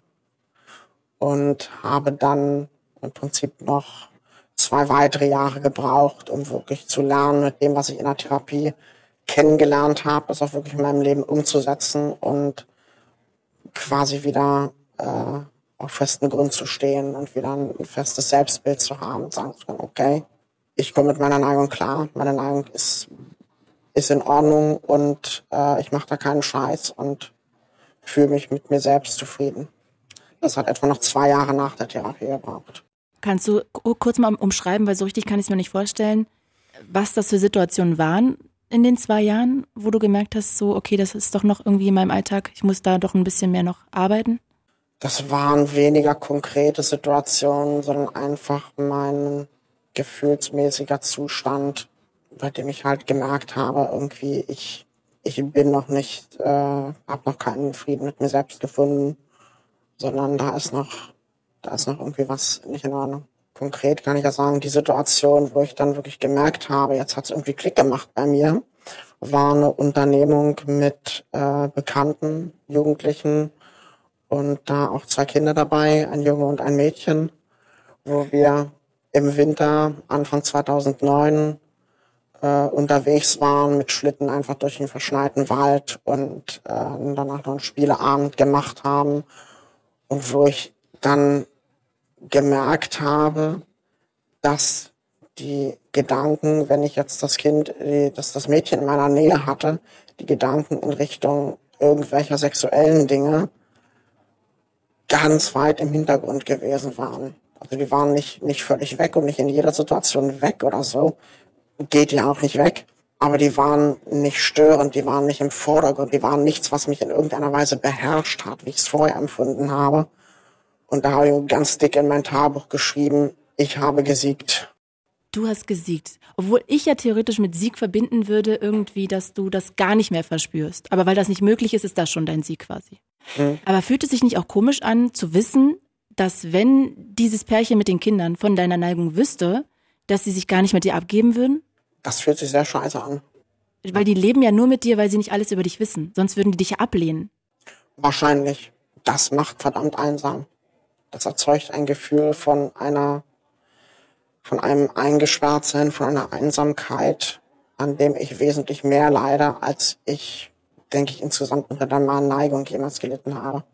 Und habe dann im Prinzip noch zwei weitere Jahre gebraucht, um wirklich zu lernen, mit dem, was ich in der Therapie kennengelernt habe, das auch wirklich in meinem Leben umzusetzen und quasi wieder äh, auf festen Grund zu stehen und wieder ein festes Selbstbild zu haben und sagen zu können, okay, ich komme mit meiner Neigung klar, meine Neigung ist, ist in Ordnung und äh, ich mache da keinen Scheiß und fühle mich mit mir selbst zufrieden. Das hat etwa noch zwei Jahre nach der Therapie gebraucht. Kannst du kurz mal umschreiben, weil so richtig kann ich es mir nicht vorstellen, was das für Situationen waren in den zwei Jahren, wo du gemerkt hast, so, okay, das ist doch noch irgendwie in meinem Alltag, ich muss da doch ein bisschen mehr noch arbeiten? Das waren weniger konkrete Situationen, sondern einfach mein gefühlsmäßiger Zustand, bei dem ich halt gemerkt habe, irgendwie, ich, ich bin noch nicht, äh, habe noch keinen Frieden mit mir selbst gefunden, sondern da ist noch da ist noch irgendwie was nicht in Ordnung. Konkret kann ich ja sagen, die Situation, wo ich dann wirklich gemerkt habe, jetzt hat es irgendwie Klick gemacht bei mir, war eine Unternehmung mit äh, Bekannten, Jugendlichen und da auch zwei Kinder dabei, ein Junge und ein Mädchen, wo wir im Winter, Anfang 2009, äh, unterwegs waren mit Schlitten einfach durch den verschneiten Wald und äh, danach noch einen Spieleabend gemacht haben und wo ich dann gemerkt habe, dass die Gedanken, wenn ich jetzt das Kind, dass das Mädchen in meiner Nähe hatte, die Gedanken in Richtung irgendwelcher sexuellen Dinge ganz weit im Hintergrund gewesen waren. Also die waren nicht, nicht völlig weg und nicht in jeder Situation weg oder so. Geht ja auch nicht weg. Aber die waren nicht störend, die waren nicht im Vordergrund, die waren nichts, was mich in irgendeiner Weise beherrscht hat, wie ich es vorher empfunden habe. Und da habe ich ganz dick in mein Tagebuch geschrieben, ich habe gesiegt. Du hast gesiegt. Obwohl ich ja theoretisch mit Sieg verbinden würde, irgendwie, dass du das gar nicht mehr verspürst. Aber weil das nicht möglich ist, ist das schon dein Sieg quasi. Hm. Aber fühlt es sich nicht auch komisch an, zu wissen, dass wenn dieses Pärchen mit den Kindern von deiner Neigung wüsste, dass sie sich gar nicht mit dir abgeben würden? Das fühlt sich sehr scheiße an. Weil die leben ja nur mit dir, weil sie nicht alles über dich wissen. Sonst würden die dich ja ablehnen. Wahrscheinlich. Das macht verdammt einsam. Das erzeugt ein Gefühl von einer, von einem Eingesperrtsein, von einer Einsamkeit, an dem ich wesentlich mehr leide, als ich, denke ich, insgesamt unter der Neigung jemals gelitten habe.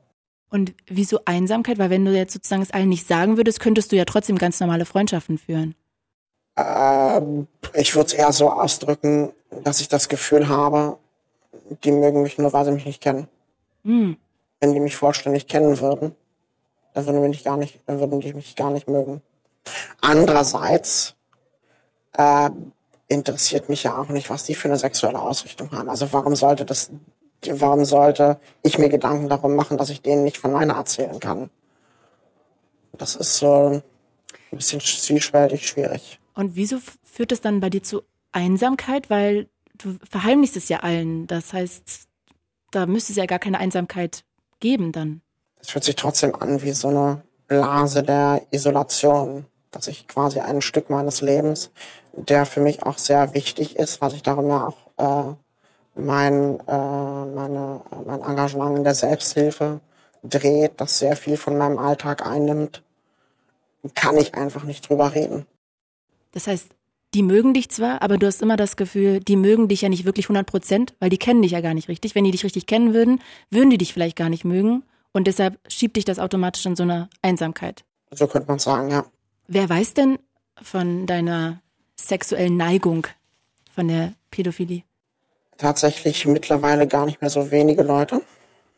Und wieso Einsamkeit? Weil wenn du jetzt sozusagen es allen nicht sagen würdest, könntest du ja trotzdem ganz normale Freundschaften führen. Ähm, ich würde es eher so ausdrücken, dass ich das Gefühl habe, die mögen mich nur, weil sie mich nicht kennen. Hm. Wenn die mich vollständig kennen würden, dann würden, mich gar nicht, dann würden die mich gar nicht mögen. Andererseits äh, interessiert mich ja auch nicht, was die für eine sexuelle Ausrichtung haben. Also warum sollte das, warum sollte ich mir Gedanken darum machen, dass ich denen nicht von meiner erzählen kann? Das ist so ein bisschen zwiespältig schwierig. Und wieso führt es dann bei dir zu Einsamkeit? Weil du verheimlichst es ja allen. Das heißt, da müsste es ja gar keine Einsamkeit geben dann es fühlt sich trotzdem an wie so eine Blase der Isolation, dass ich quasi ein Stück meines Lebens, der für mich auch sehr wichtig ist, was ich darum ja auch äh, mein, äh, meine, mein Engagement in der Selbsthilfe dreht, das sehr viel von meinem Alltag einnimmt, kann ich einfach nicht drüber reden. Das heißt, die mögen dich zwar, aber du hast immer das Gefühl, die mögen dich ja nicht wirklich 100 Prozent, weil die kennen dich ja gar nicht richtig. Wenn die dich richtig kennen würden, würden die dich vielleicht gar nicht mögen. Und deshalb schiebt dich das automatisch in so eine Einsamkeit. So könnte man sagen, ja. Wer weiß denn von deiner sexuellen Neigung, von der Pädophilie? Tatsächlich mittlerweile gar nicht mehr so wenige Leute.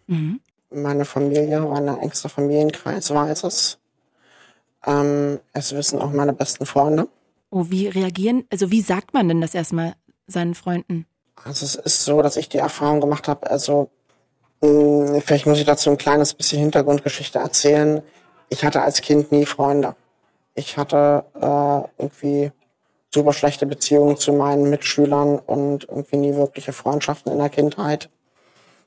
Mhm. Meine Familie, mein engster Familienkreis weiß es. Ähm, es wissen auch meine besten Freunde. Oh, wie reagieren, also wie sagt man denn das erstmal seinen Freunden? Also es ist so, dass ich die Erfahrung gemacht habe, also vielleicht muss ich dazu ein kleines bisschen Hintergrundgeschichte erzählen. Ich hatte als Kind nie Freunde. Ich hatte äh, irgendwie super schlechte Beziehungen zu meinen Mitschülern und irgendwie nie wirkliche Freundschaften in der Kindheit.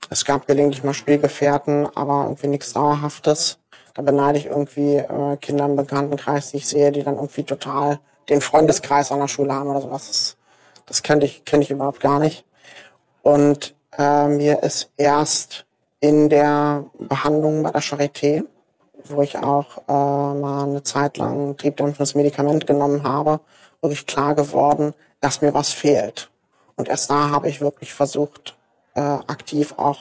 Es gab gelegentlich mal Spielgefährten, aber irgendwie nichts Dauerhaftes. Da beneide ich irgendwie äh, Kinder im Bekanntenkreis, die ich sehe, die dann irgendwie total den Freundeskreis an der Schule haben oder sowas. Das, das kenne ich, kenn ich überhaupt gar nicht. Und äh, mir ist erst in der Behandlung bei der Charité, wo ich auch äh, mal eine Zeit lang ein triebdämpfendes Medikament genommen habe, wirklich klar geworden, dass mir was fehlt. Und erst da habe ich wirklich versucht, äh, aktiv auch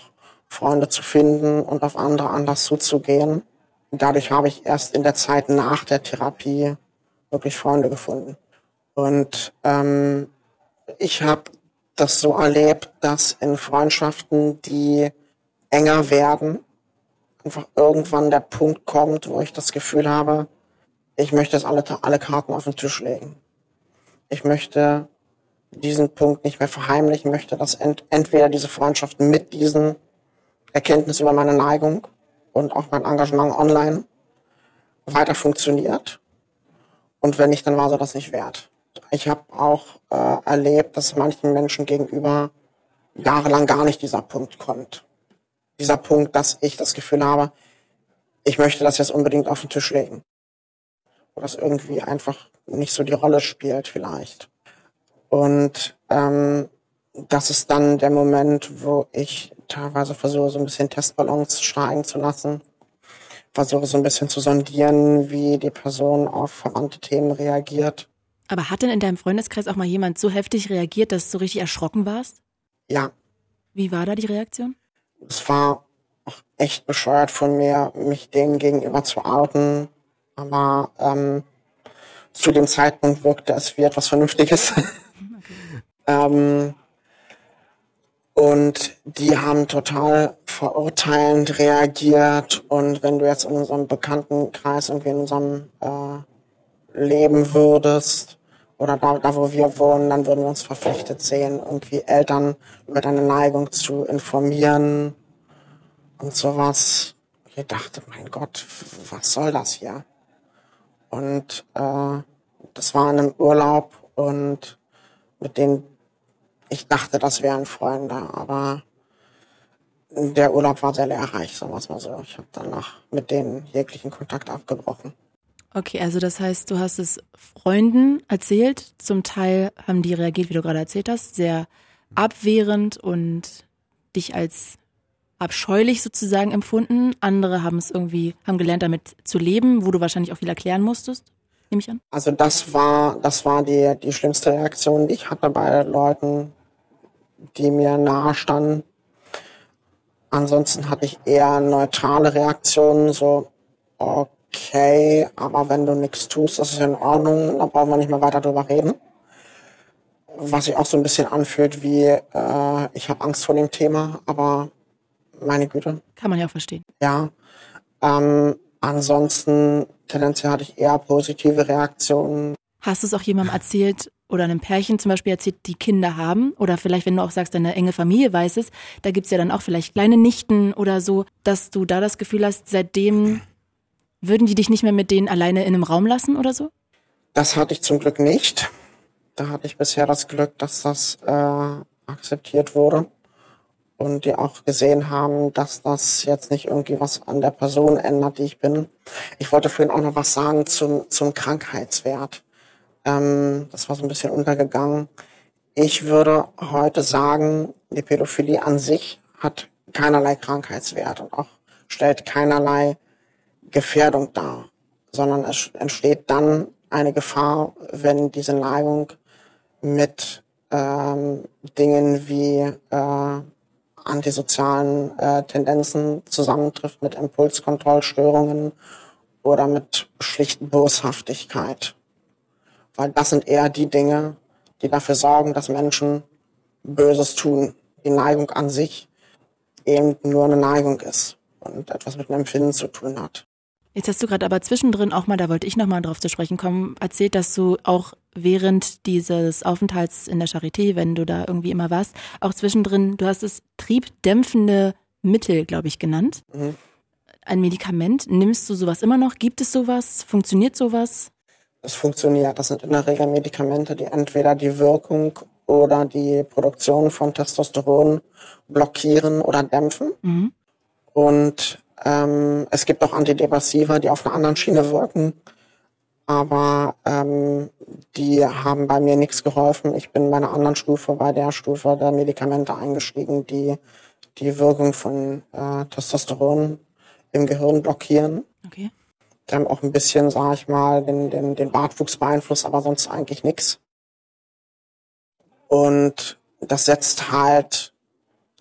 Freunde zu finden und auf andere anders zuzugehen. Und dadurch habe ich erst in der Zeit nach der Therapie wirklich Freunde gefunden. Und ähm, ich habe das so erlebt, dass in Freundschaften, die enger werden, einfach irgendwann der Punkt kommt, wo ich das Gefühl habe, ich möchte jetzt alle, alle Karten auf den Tisch legen. Ich möchte diesen Punkt nicht mehr verheimlichen, möchte, dass ent entweder diese Freundschaft mit diesen Erkenntnis über meine Neigung und auch mein Engagement online weiter funktioniert. Und wenn nicht, dann war so das nicht wert. Ich habe auch äh, erlebt, dass manchen Menschen gegenüber jahrelang gar nicht dieser Punkt kommt. Dieser Punkt, dass ich das Gefühl habe, ich möchte das jetzt unbedingt auf den Tisch legen. Wo das irgendwie einfach nicht so die Rolle spielt vielleicht. Und ähm, das ist dann der Moment, wo ich teilweise versuche, so ein bisschen Testballons steigen zu lassen. Versuche so ein bisschen zu sondieren, wie die Person auf verwandte Themen reagiert. Aber hat denn in deinem Freundeskreis auch mal jemand so heftig reagiert, dass du richtig erschrocken warst? Ja. Wie war da die Reaktion? Es war echt bescheuert von mir, mich denen gegenüber zu outen. Aber ähm, zu dem Zeitpunkt wirkte es wie etwas Vernünftiges. *laughs* Okay. ähm, und die haben total verurteilend reagiert. Und wenn du jetzt in unserem Bekanntenkreis irgendwie in unserem äh, leben würdest, oder da, da, wo wir wohnen, dann würden wir uns verpflichtet sehen, irgendwie Eltern über deine Neigung zu informieren und sowas. Ich dachte, mein Gott, was soll das hier? Und äh, das war in einem Urlaub und mit den ich dachte, das wären Freunde, aber der Urlaub war sehr lehrreich, es mal so. Ich habe danach mit denen jeglichen Kontakt abgebrochen. Okay, also das heißt, du hast es Freunden erzählt. Zum Teil haben die reagiert, wie du gerade erzählt hast, sehr abwehrend und dich als abscheulich sozusagen empfunden. Andere haben es irgendwie, haben gelernt, damit zu leben, wo du wahrscheinlich auch viel erklären musstest, nehme ich an. Also das war, das war die, die schlimmste Reaktion, die ich hatte bei Leuten, die mir nahe standen. Ansonsten hatte ich eher neutrale Reaktionen, so, okay, aber wenn du nichts tust, das ist in Ordnung, da brauchen wir nicht mehr weiter drüber reden. Was sich auch so ein bisschen anfühlt wie, äh, ich habe Angst vor dem Thema, aber meine Güte. Kann man ja auch verstehen. Ja. Ähm, ansonsten tendenziell hatte ich eher positive Reaktionen. Hast du es auch jemandem erzählt, oder einem Pärchen zum Beispiel erzählt, die Kinder haben, oder vielleicht, wenn du auch sagst, deine enge Familie weiß es, da gibt's ja dann auch vielleicht kleine Nichten oder so, dass du da das Gefühl hast, seitdem würden die dich nicht mehr mit denen alleine in einem Raum lassen oder so? Das hatte ich zum Glück nicht. Da hatte ich bisher das Glück, dass das äh, akzeptiert wurde und die auch gesehen haben, dass das jetzt nicht irgendwie was an der Person ändert, die ich bin. Ich wollte vorhin auch noch was sagen zum, zum Krankheitswert. Ähm, das war so ein bisschen untergegangen. Ich würde heute sagen, die Pädophilie an sich hat keinerlei Krankheitswert und auch stellt keinerlei Gefährdung dar, sondern es entsteht dann eine Gefahr, wenn diese Neigung mit ähm, Dingen wie äh, antisozialen äh, Tendenzen zusammentrifft, mit Impulskontrollstörungen oder mit schlichten Boshaftigkeit. Weil das sind eher die Dinge, die dafür sorgen, dass Menschen Böses tun. Die Neigung an sich eben nur eine Neigung ist und etwas mit einem Empfinden zu tun hat. Jetzt hast du gerade aber zwischendrin auch mal, da wollte ich nochmal drauf zu sprechen kommen, erzählt, dass du auch während dieses Aufenthalts in der Charité, wenn du da irgendwie immer warst, auch zwischendrin, du hast es triebdämpfende Mittel, glaube ich, genannt. Mhm. Ein Medikament. Nimmst du sowas immer noch? Gibt es sowas? Funktioniert sowas? es funktioniert. Das sind in der Regel Medikamente, die entweder die Wirkung oder die Produktion von Testosteron blockieren oder dämpfen. Mhm. Und Ähm, es gibt auch Antidepressiva, die auf einer anderen Schiene wirken. Aber ähm, die haben bei mir nichts geholfen. Ich bin bei einer anderen Stufe, bei der Stufe der Medikamente eingestiegen, die die Wirkung von äh, Testosteron im Gehirn blockieren. Okay. Die haben auch ein bisschen, sag ich mal, den, den, den Bartwuchs beeinflusst, aber sonst eigentlich nichts. Und das setzt halt,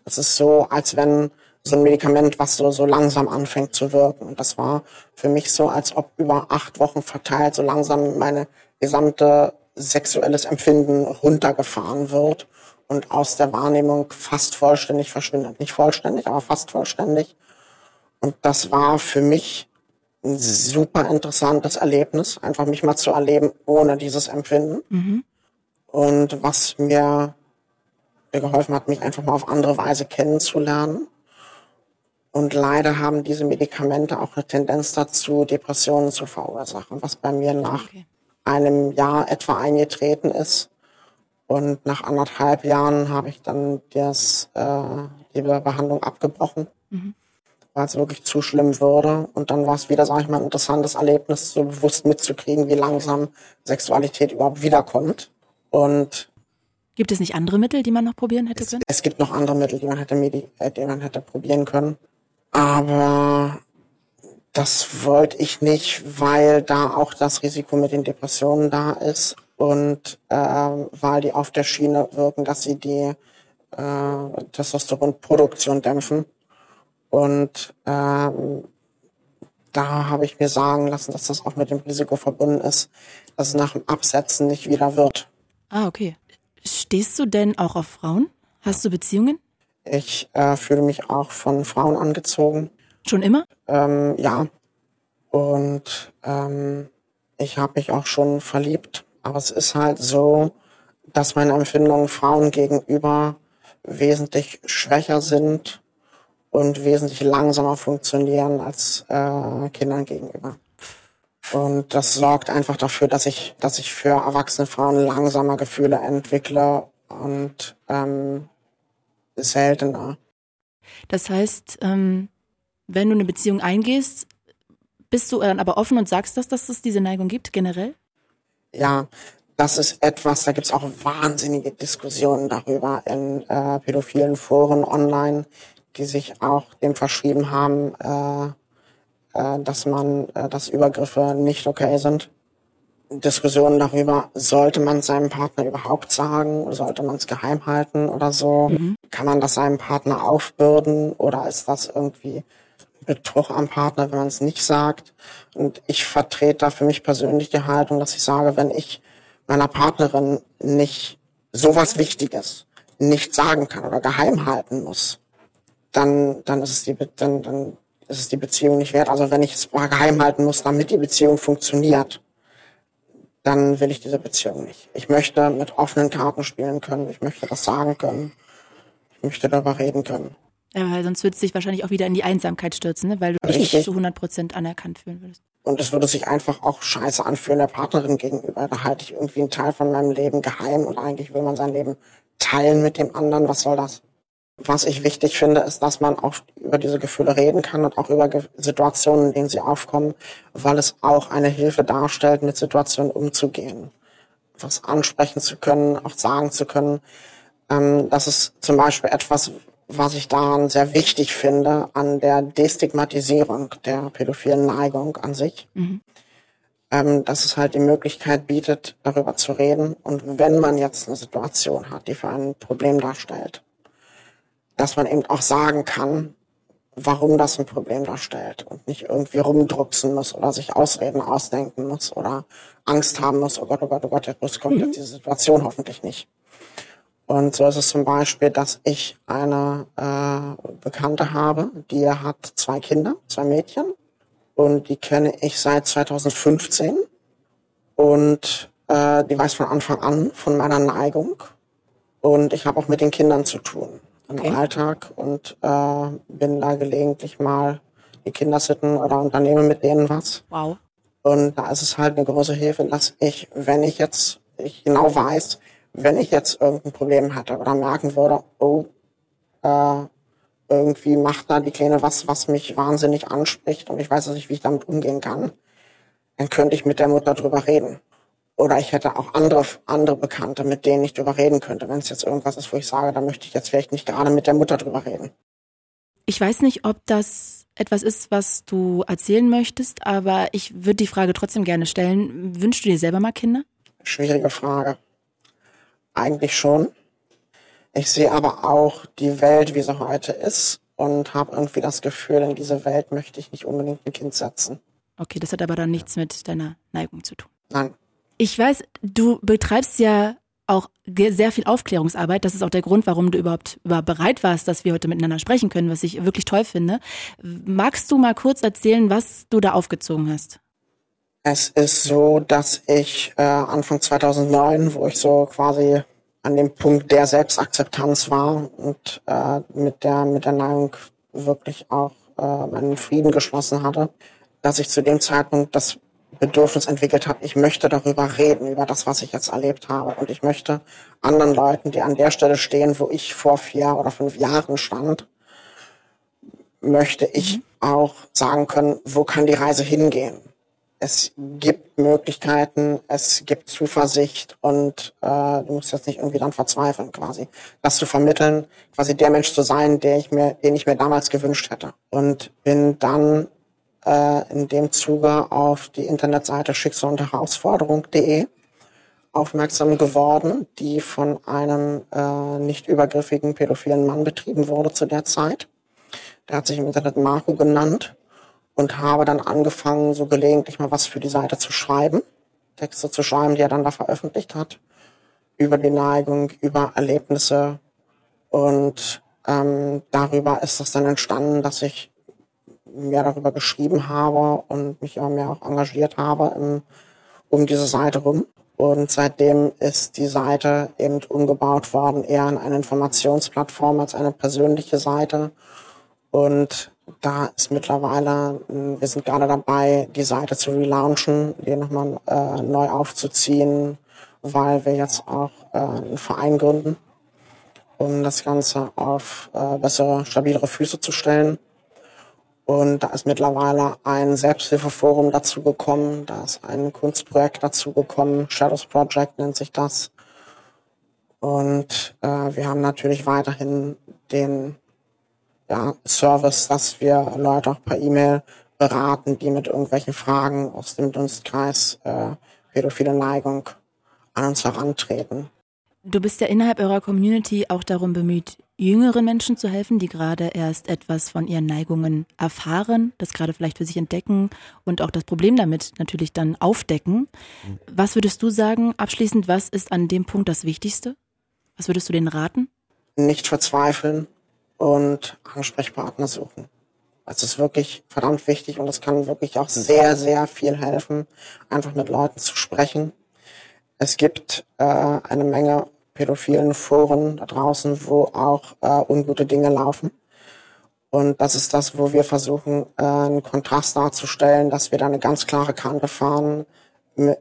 es ist so, als wenn so ein Medikament, was so, so langsam anfängt zu wirken. Und das war für mich so, als ob über acht Wochen verteilt so langsam meine gesamte sexuelles Empfinden runtergefahren wird und aus der Wahrnehmung fast vollständig verschwindet. Nicht vollständig, aber fast vollständig. Und das war für mich ein super interessantes Erlebnis, einfach mich mal zu erleben ohne dieses Empfinden. Mhm. Und was mir geholfen hat, mich einfach mal auf andere Weise kennenzulernen. Und leider haben diese Medikamente auch eine Tendenz dazu, Depressionen zu verursachen, was bei mir nach Okay. einem Jahr etwa eingetreten ist. Und nach anderthalb Jahren habe ich dann das, äh, die Behandlung abgebrochen, Mhm. weil es wirklich zu schlimm wurde. Und dann war es wieder, sage ich mal, ein interessantes Erlebnis, so bewusst mitzukriegen, wie langsam Sexualität überhaupt wiederkommt. Und Gibt es nicht andere Mittel, die man noch probieren hätte es, können? es gibt noch andere Mittel, die man hätte, äh, die man hätte probieren können. Aber das wollte ich nicht, weil da auch das Risiko mit den Depressionen da ist und ähm, weil die auf der Schiene wirken, dass sie die äh, Testosteronproduktion dämpfen. Und ähm, da habe ich mir sagen lassen, dass das auch mit dem Risiko verbunden ist, dass es nach dem Absetzen nicht wieder wird. Ah, okay. Stehst du denn auch auf Frauen? Hast du Beziehungen? Ich äh, fühle mich auch von Frauen angezogen. Schon immer? Ähm, ja. Und ähm, ich habe mich auch schon verliebt. Aber es ist halt so, dass meine Empfindungen Frauen gegenüber wesentlich schwächer sind und wesentlich langsamer funktionieren als äh, Kindern gegenüber. Und das sorgt einfach dafür, dass ich, dass ich für erwachsene Frauen langsamer Gefühle entwickle und ähm, seltener. Das heißt, ähm, wenn du eine Beziehung eingehst, bist du dann aber offen und sagst das, dass es diese Neigung gibt, generell? Ja, das ist etwas, da gibt's auch wahnsinnige Diskussionen darüber in äh, pädophilen Foren online, die sich auch dem verschrieben haben, äh, äh, dass man, äh, dass Übergriffe nicht okay sind. Diskussionen darüber, sollte man seinem Partner überhaupt sagen, sollte man es geheim halten oder so? Kann man das seinem Partner aufbürden oder ist das irgendwie Betrug am Partner, wenn man es nicht sagt? Und ich vertrete da für mich persönlich die Haltung, dass ich sage, wenn ich meiner Partnerin nicht sowas Wichtiges nicht sagen kann oder geheim halten muss, dann, dann ist es die, dann, dann ist es die Beziehung nicht wert. Also wenn ich es mal geheim halten muss, damit die Beziehung funktioniert, dann will ich diese Beziehung nicht. Ich möchte mit offenen Karten spielen können. Ich möchte das sagen können. Ich möchte darüber reden können. Ja, weil sonst würdest du dich wahrscheinlich auch wieder in die Einsamkeit stürzen, ne? weil du dich Richtig. nicht zu 100 Prozent anerkannt fühlen würdest. Und es würde sich einfach auch scheiße anfühlen der Partnerin gegenüber. Da halte ich irgendwie einen Teil von meinem Leben geheim und eigentlich will man sein Leben teilen mit dem anderen. Was soll das? Was ich wichtig finde, ist, dass man auch über diese Gefühle reden kann und auch über Situationen, in denen sie aufkommen, weil es auch eine Hilfe darstellt, mit Situationen umzugehen. Was ansprechen zu können, auch sagen zu können. Ähm, das ist zum Beispiel etwas, was ich daran sehr wichtig finde, an der Destigmatisierung der pädophilen Neigung an sich. Ähm, dass es halt die Möglichkeit bietet, darüber zu reden. Und wenn man jetzt eine Situation hat, die für ein Problem darstellt, dass man eben auch sagen kann, warum das ein Problem darstellt und nicht irgendwie rumdrucksen muss oder sich Ausreden ausdenken muss oder Angst haben muss, oh Gott, oh Gott, oh Gott, jetzt kommt jetzt diese Situation hoffentlich nicht. Und so ist es zum Beispiel, dass ich eine äh, Bekannte habe, die hat zwei Kinder, zwei Mädchen. Und die kenne ich seit 2015. Und äh, die weiß von Anfang an von meiner Neigung. Und ich habe auch mit den Kindern zu tun im. Alltag und äh, bin da gelegentlich mal die Kinder sitten oder unternehme mit denen was. Wow. Und da ist es halt eine große Hilfe, dass ich, wenn ich jetzt, ich genau weiß, wenn ich jetzt irgendein Problem hatte oder merken würde, oh, äh, irgendwie macht da die Kleine was, was mich wahnsinnig anspricht und ich weiß nicht, wie ich damit umgehen kann, dann könnte ich mit der Mutter drüber reden. Oder ich hätte auch andere, andere Bekannte, mit denen ich drüber reden könnte. Wenn es jetzt irgendwas ist, wo ich sage, da möchte ich jetzt vielleicht nicht gerade mit der Mutter drüber reden. Ich weiß nicht, ob das etwas ist, was du erzählen möchtest, aber ich würde die Frage trotzdem gerne stellen. Wünschst du dir selber mal Kinder? Schwierige Frage. Eigentlich schon. Ich sehe aber auch die Welt, wie sie heute ist und habe irgendwie das Gefühl, in diese Welt möchte ich nicht unbedingt ein Kind setzen. Okay, das hat aber dann nichts mit deiner Neigung zu tun. Nein. Ich weiß, du betreibst ja auch sehr viel Aufklärungsarbeit. Das ist auch der Grund, warum du überhaupt über bereit warst, dass wir heute miteinander sprechen können, was ich wirklich toll finde. Magst du mal kurz erzählen, was du da aufgezogen hast? Es ist so, dass ich äh, Anfang 2009, wo ich so quasi an dem Punkt der Selbstakzeptanz war und äh, mit der mit der Neigung wirklich auch äh, einen Frieden geschlossen hatte, dass ich zu dem Zeitpunkt das Bedürfnis entwickelt habe, ich möchte darüber reden, über das, was ich jetzt erlebt habe. Und ich möchte anderen Leuten, die an der Stelle stehen, wo ich vor vier oder fünf Jahren stand, möchte ich mhm. auch sagen können, wo kann die Reise hingehen? Es gibt Möglichkeiten, es gibt Zuversicht und äh, du musst jetzt nicht irgendwie dann verzweifeln, quasi. Das zu vermitteln, quasi der Mensch zu sein, der ich mir, den ich mir damals gewünscht hätte. Und bin dann äh, in dem Zuge auf die Internetseite Schicksal und Herausforderung.de aufmerksam geworden, die von einem äh, nicht übergriffigen pädophilen Mann betrieben wurde zu der Zeit. Der hat sich im Internet Marco genannt und habe dann angefangen, so gelegentlich mal was für die Seite zu schreiben, Texte zu schreiben, die er dann da veröffentlicht hat, über die Neigung, über Erlebnisse und ähm, darüber ist es dann entstanden, dass ich mehr darüber geschrieben habe und mich immer mehr auch engagiert habe im, um diese Seite rum. Und seitdem ist die Seite eben umgebaut worden, eher in eine Informationsplattform als eine persönliche Seite. Und da ist mittlerweile, wir sind gerade dabei, die Seite zu relaunchen, die nochmal äh, neu aufzuziehen, weil wir jetzt auch äh, einen Verein gründen, um das Ganze auf äh, bessere, stabilere Füße zu stellen. Und da ist mittlerweile ein Selbsthilfeforum dazu gekommen, da ist ein Kunstprojekt dazu gekommen, Shadows Project nennt sich das. Und äh, wir haben natürlich weiterhin den ja, Service, dass wir Leute auch per E-Mail beraten, die mit irgendwelchen Fragen aus dem Dunstkreis äh, pädophile Neigung an uns herantreten. Du bist ja innerhalb eurer Community auch darum bemüht, jüngeren Menschen zu helfen, die gerade erst etwas von ihren Neigungen erfahren, das gerade vielleicht für sich entdecken und auch das Problem damit natürlich dann aufdecken. Was würdest du sagen, abschließend, was ist an dem Punkt das Wichtigste? Was würdest du denen raten? Nicht verzweifeln und Ansprechpartner suchen. Es ist wirklich verdammt wichtig und es kann wirklich auch sehr, sehr viel helfen, einfach mit Leuten zu sprechen. Es gibt äh, eine Menge pädophilen Foren da draußen, wo auch äh, ungute Dinge laufen. Und das ist das, wo wir versuchen, äh, einen Kontrast darzustellen, dass wir da eine ganz klare Kante fahren, äh,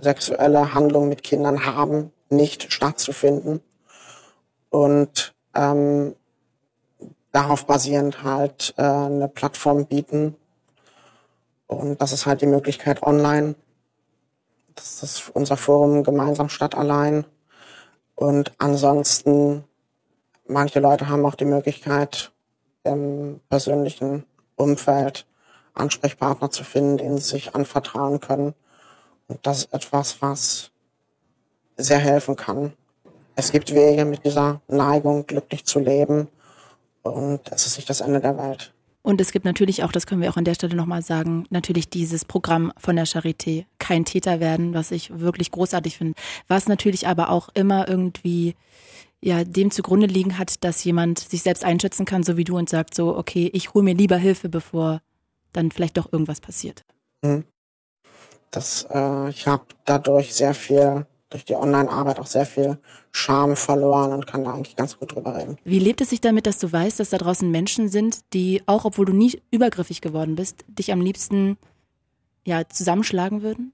sexuelle Handlungen mit Kindern haben, nicht stattzufinden. Und ähm, darauf basierend halt äh, eine Plattform bieten. Und das ist halt die Möglichkeit online. Das ist unser Forum gemeinsam statt allein. Und ansonsten, manche Leute haben auch die Möglichkeit, im persönlichen Umfeld Ansprechpartner zu finden, denen sie sich anvertrauen können. Und das ist etwas, was sehr helfen kann. Es gibt Wege, mit dieser Neigung glücklich zu leben. Und es ist nicht das Ende der Welt. Und es gibt natürlich auch, das können wir auch an der Stelle nochmal sagen, natürlich dieses Programm von der Charité, kein Täter werden, was ich wirklich großartig finde. Was natürlich aber auch immer irgendwie ja, dem zugrunde liegen hat, dass jemand sich selbst einschätzen kann, so wie du und sagt so, okay, ich hole mir lieber Hilfe, bevor dann vielleicht doch irgendwas passiert. Mhm. Das, äh, ich habe dadurch sehr viel durch die Online-Arbeit auch sehr viel Charme verloren und kann da eigentlich ganz gut drüber reden. Wie lebt es sich damit, dass du weißt, dass da draußen Menschen sind, die, auch obwohl du nie übergriffig geworden bist, dich am liebsten ja, zusammenschlagen würden?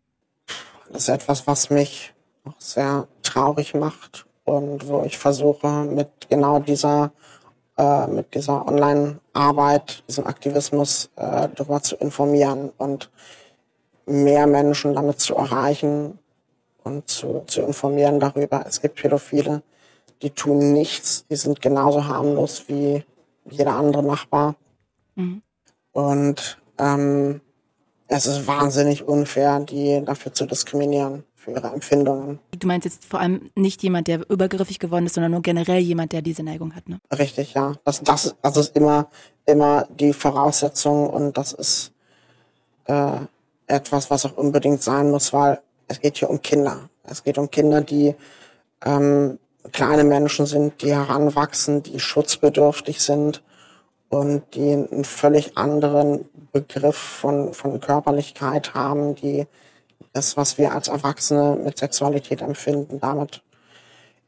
Das ist etwas, was mich auch sehr traurig macht und wo ich versuche, mit genau dieser äh, mit dieser Online-Arbeit, diesem Aktivismus äh, darüber zu informieren und mehr Menschen damit zu erreichen und zu, zu informieren darüber. Es gibt Pädophile, die tun nichts, die sind genauso harmlos wie jeder andere Nachbar. Mhm. Und ähm, es ist wahnsinnig unfair, die dafür zu diskriminieren, für ihre Empfindungen. Du meinst jetzt vor allem nicht jemand, der übergriffig geworden ist, sondern nur generell jemand, der diese Neigung hat, ne? Richtig, ja. Das, das, das ist immer, immer die Voraussetzung und das ist äh, etwas, was auch unbedingt sein muss, weil es geht hier um Kinder. Es geht um Kinder, die ähm, kleine Menschen sind, die heranwachsen, die schutzbedürftig sind und die einen völlig anderen Begriff von, von Körperlichkeit haben, die das, was wir als Erwachsene mit Sexualität empfinden, damit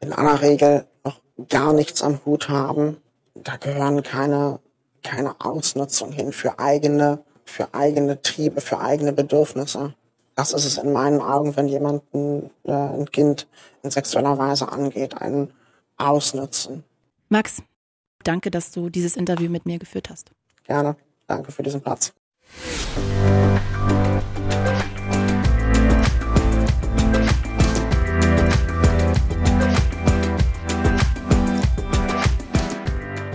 in aller Regel noch gar nichts am Hut haben. Da gehören keine, keine Ausnutzung hin für eigene, für eigene Triebe, für eigene Bedürfnisse. Das ist es in meinen Augen, wenn jemand ein, äh, ein Kind in sexueller Weise angeht, einen ausnutzen. Max, danke, dass du dieses Interview mit mir geführt hast. Gerne. Danke für diesen Platz.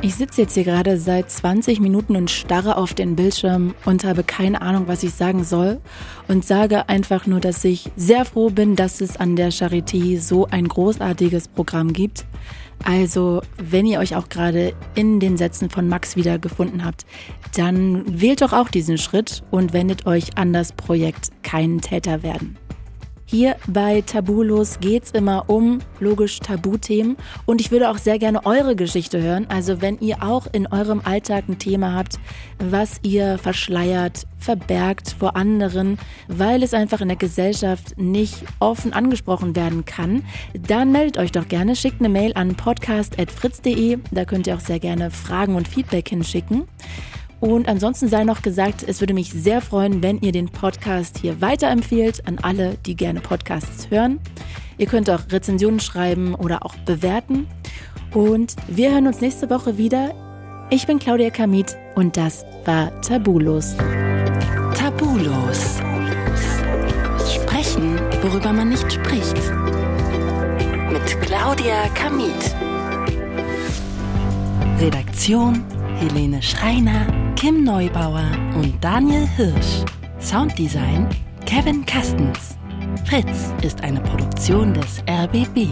Ich sitze jetzt hier gerade seit 20 Minuten und starre auf den Bildschirm und habe keine Ahnung, was ich sagen soll und sage einfach nur, dass ich sehr froh bin, dass es an der Charité so ein großartiges Programm gibt. Also, wenn ihr euch auch gerade in den Sätzen von Max wiedergefunden habt, dann wählt doch auch diesen Schritt und wendet euch an das Projekt Kein Täter werden. Hier bei Tabulos geht's immer um logisch Tabuthemen und ich würde auch sehr gerne eure Geschichte hören. Also wenn ihr auch in eurem Alltag ein Thema habt, was ihr verschleiert, verbergt vor anderen, weil es einfach in der Gesellschaft nicht offen angesprochen werden kann, dann meldet euch doch gerne, schickt eine Mail an podcast.fritz.de. Da könnt ihr auch sehr gerne Fragen und Feedback hinschicken. Und ansonsten sei noch gesagt, es würde mich sehr freuen, wenn ihr den Podcast hier weiterempfehlt an alle, die gerne Podcasts hören. Ihr könnt auch Rezensionen schreiben oder auch bewerten. Und wir hören uns nächste Woche wieder. Ich bin Claudia Kamit und das war Tabulos. Tabulos. Sprechen, worüber man nicht spricht. Mit Claudia Kamit. Redaktion Helene Schreiner Kim Neubauer und Daniel Hirsch. Sounddesign Kevin Kastens. Fritz ist eine Produktion des RBB.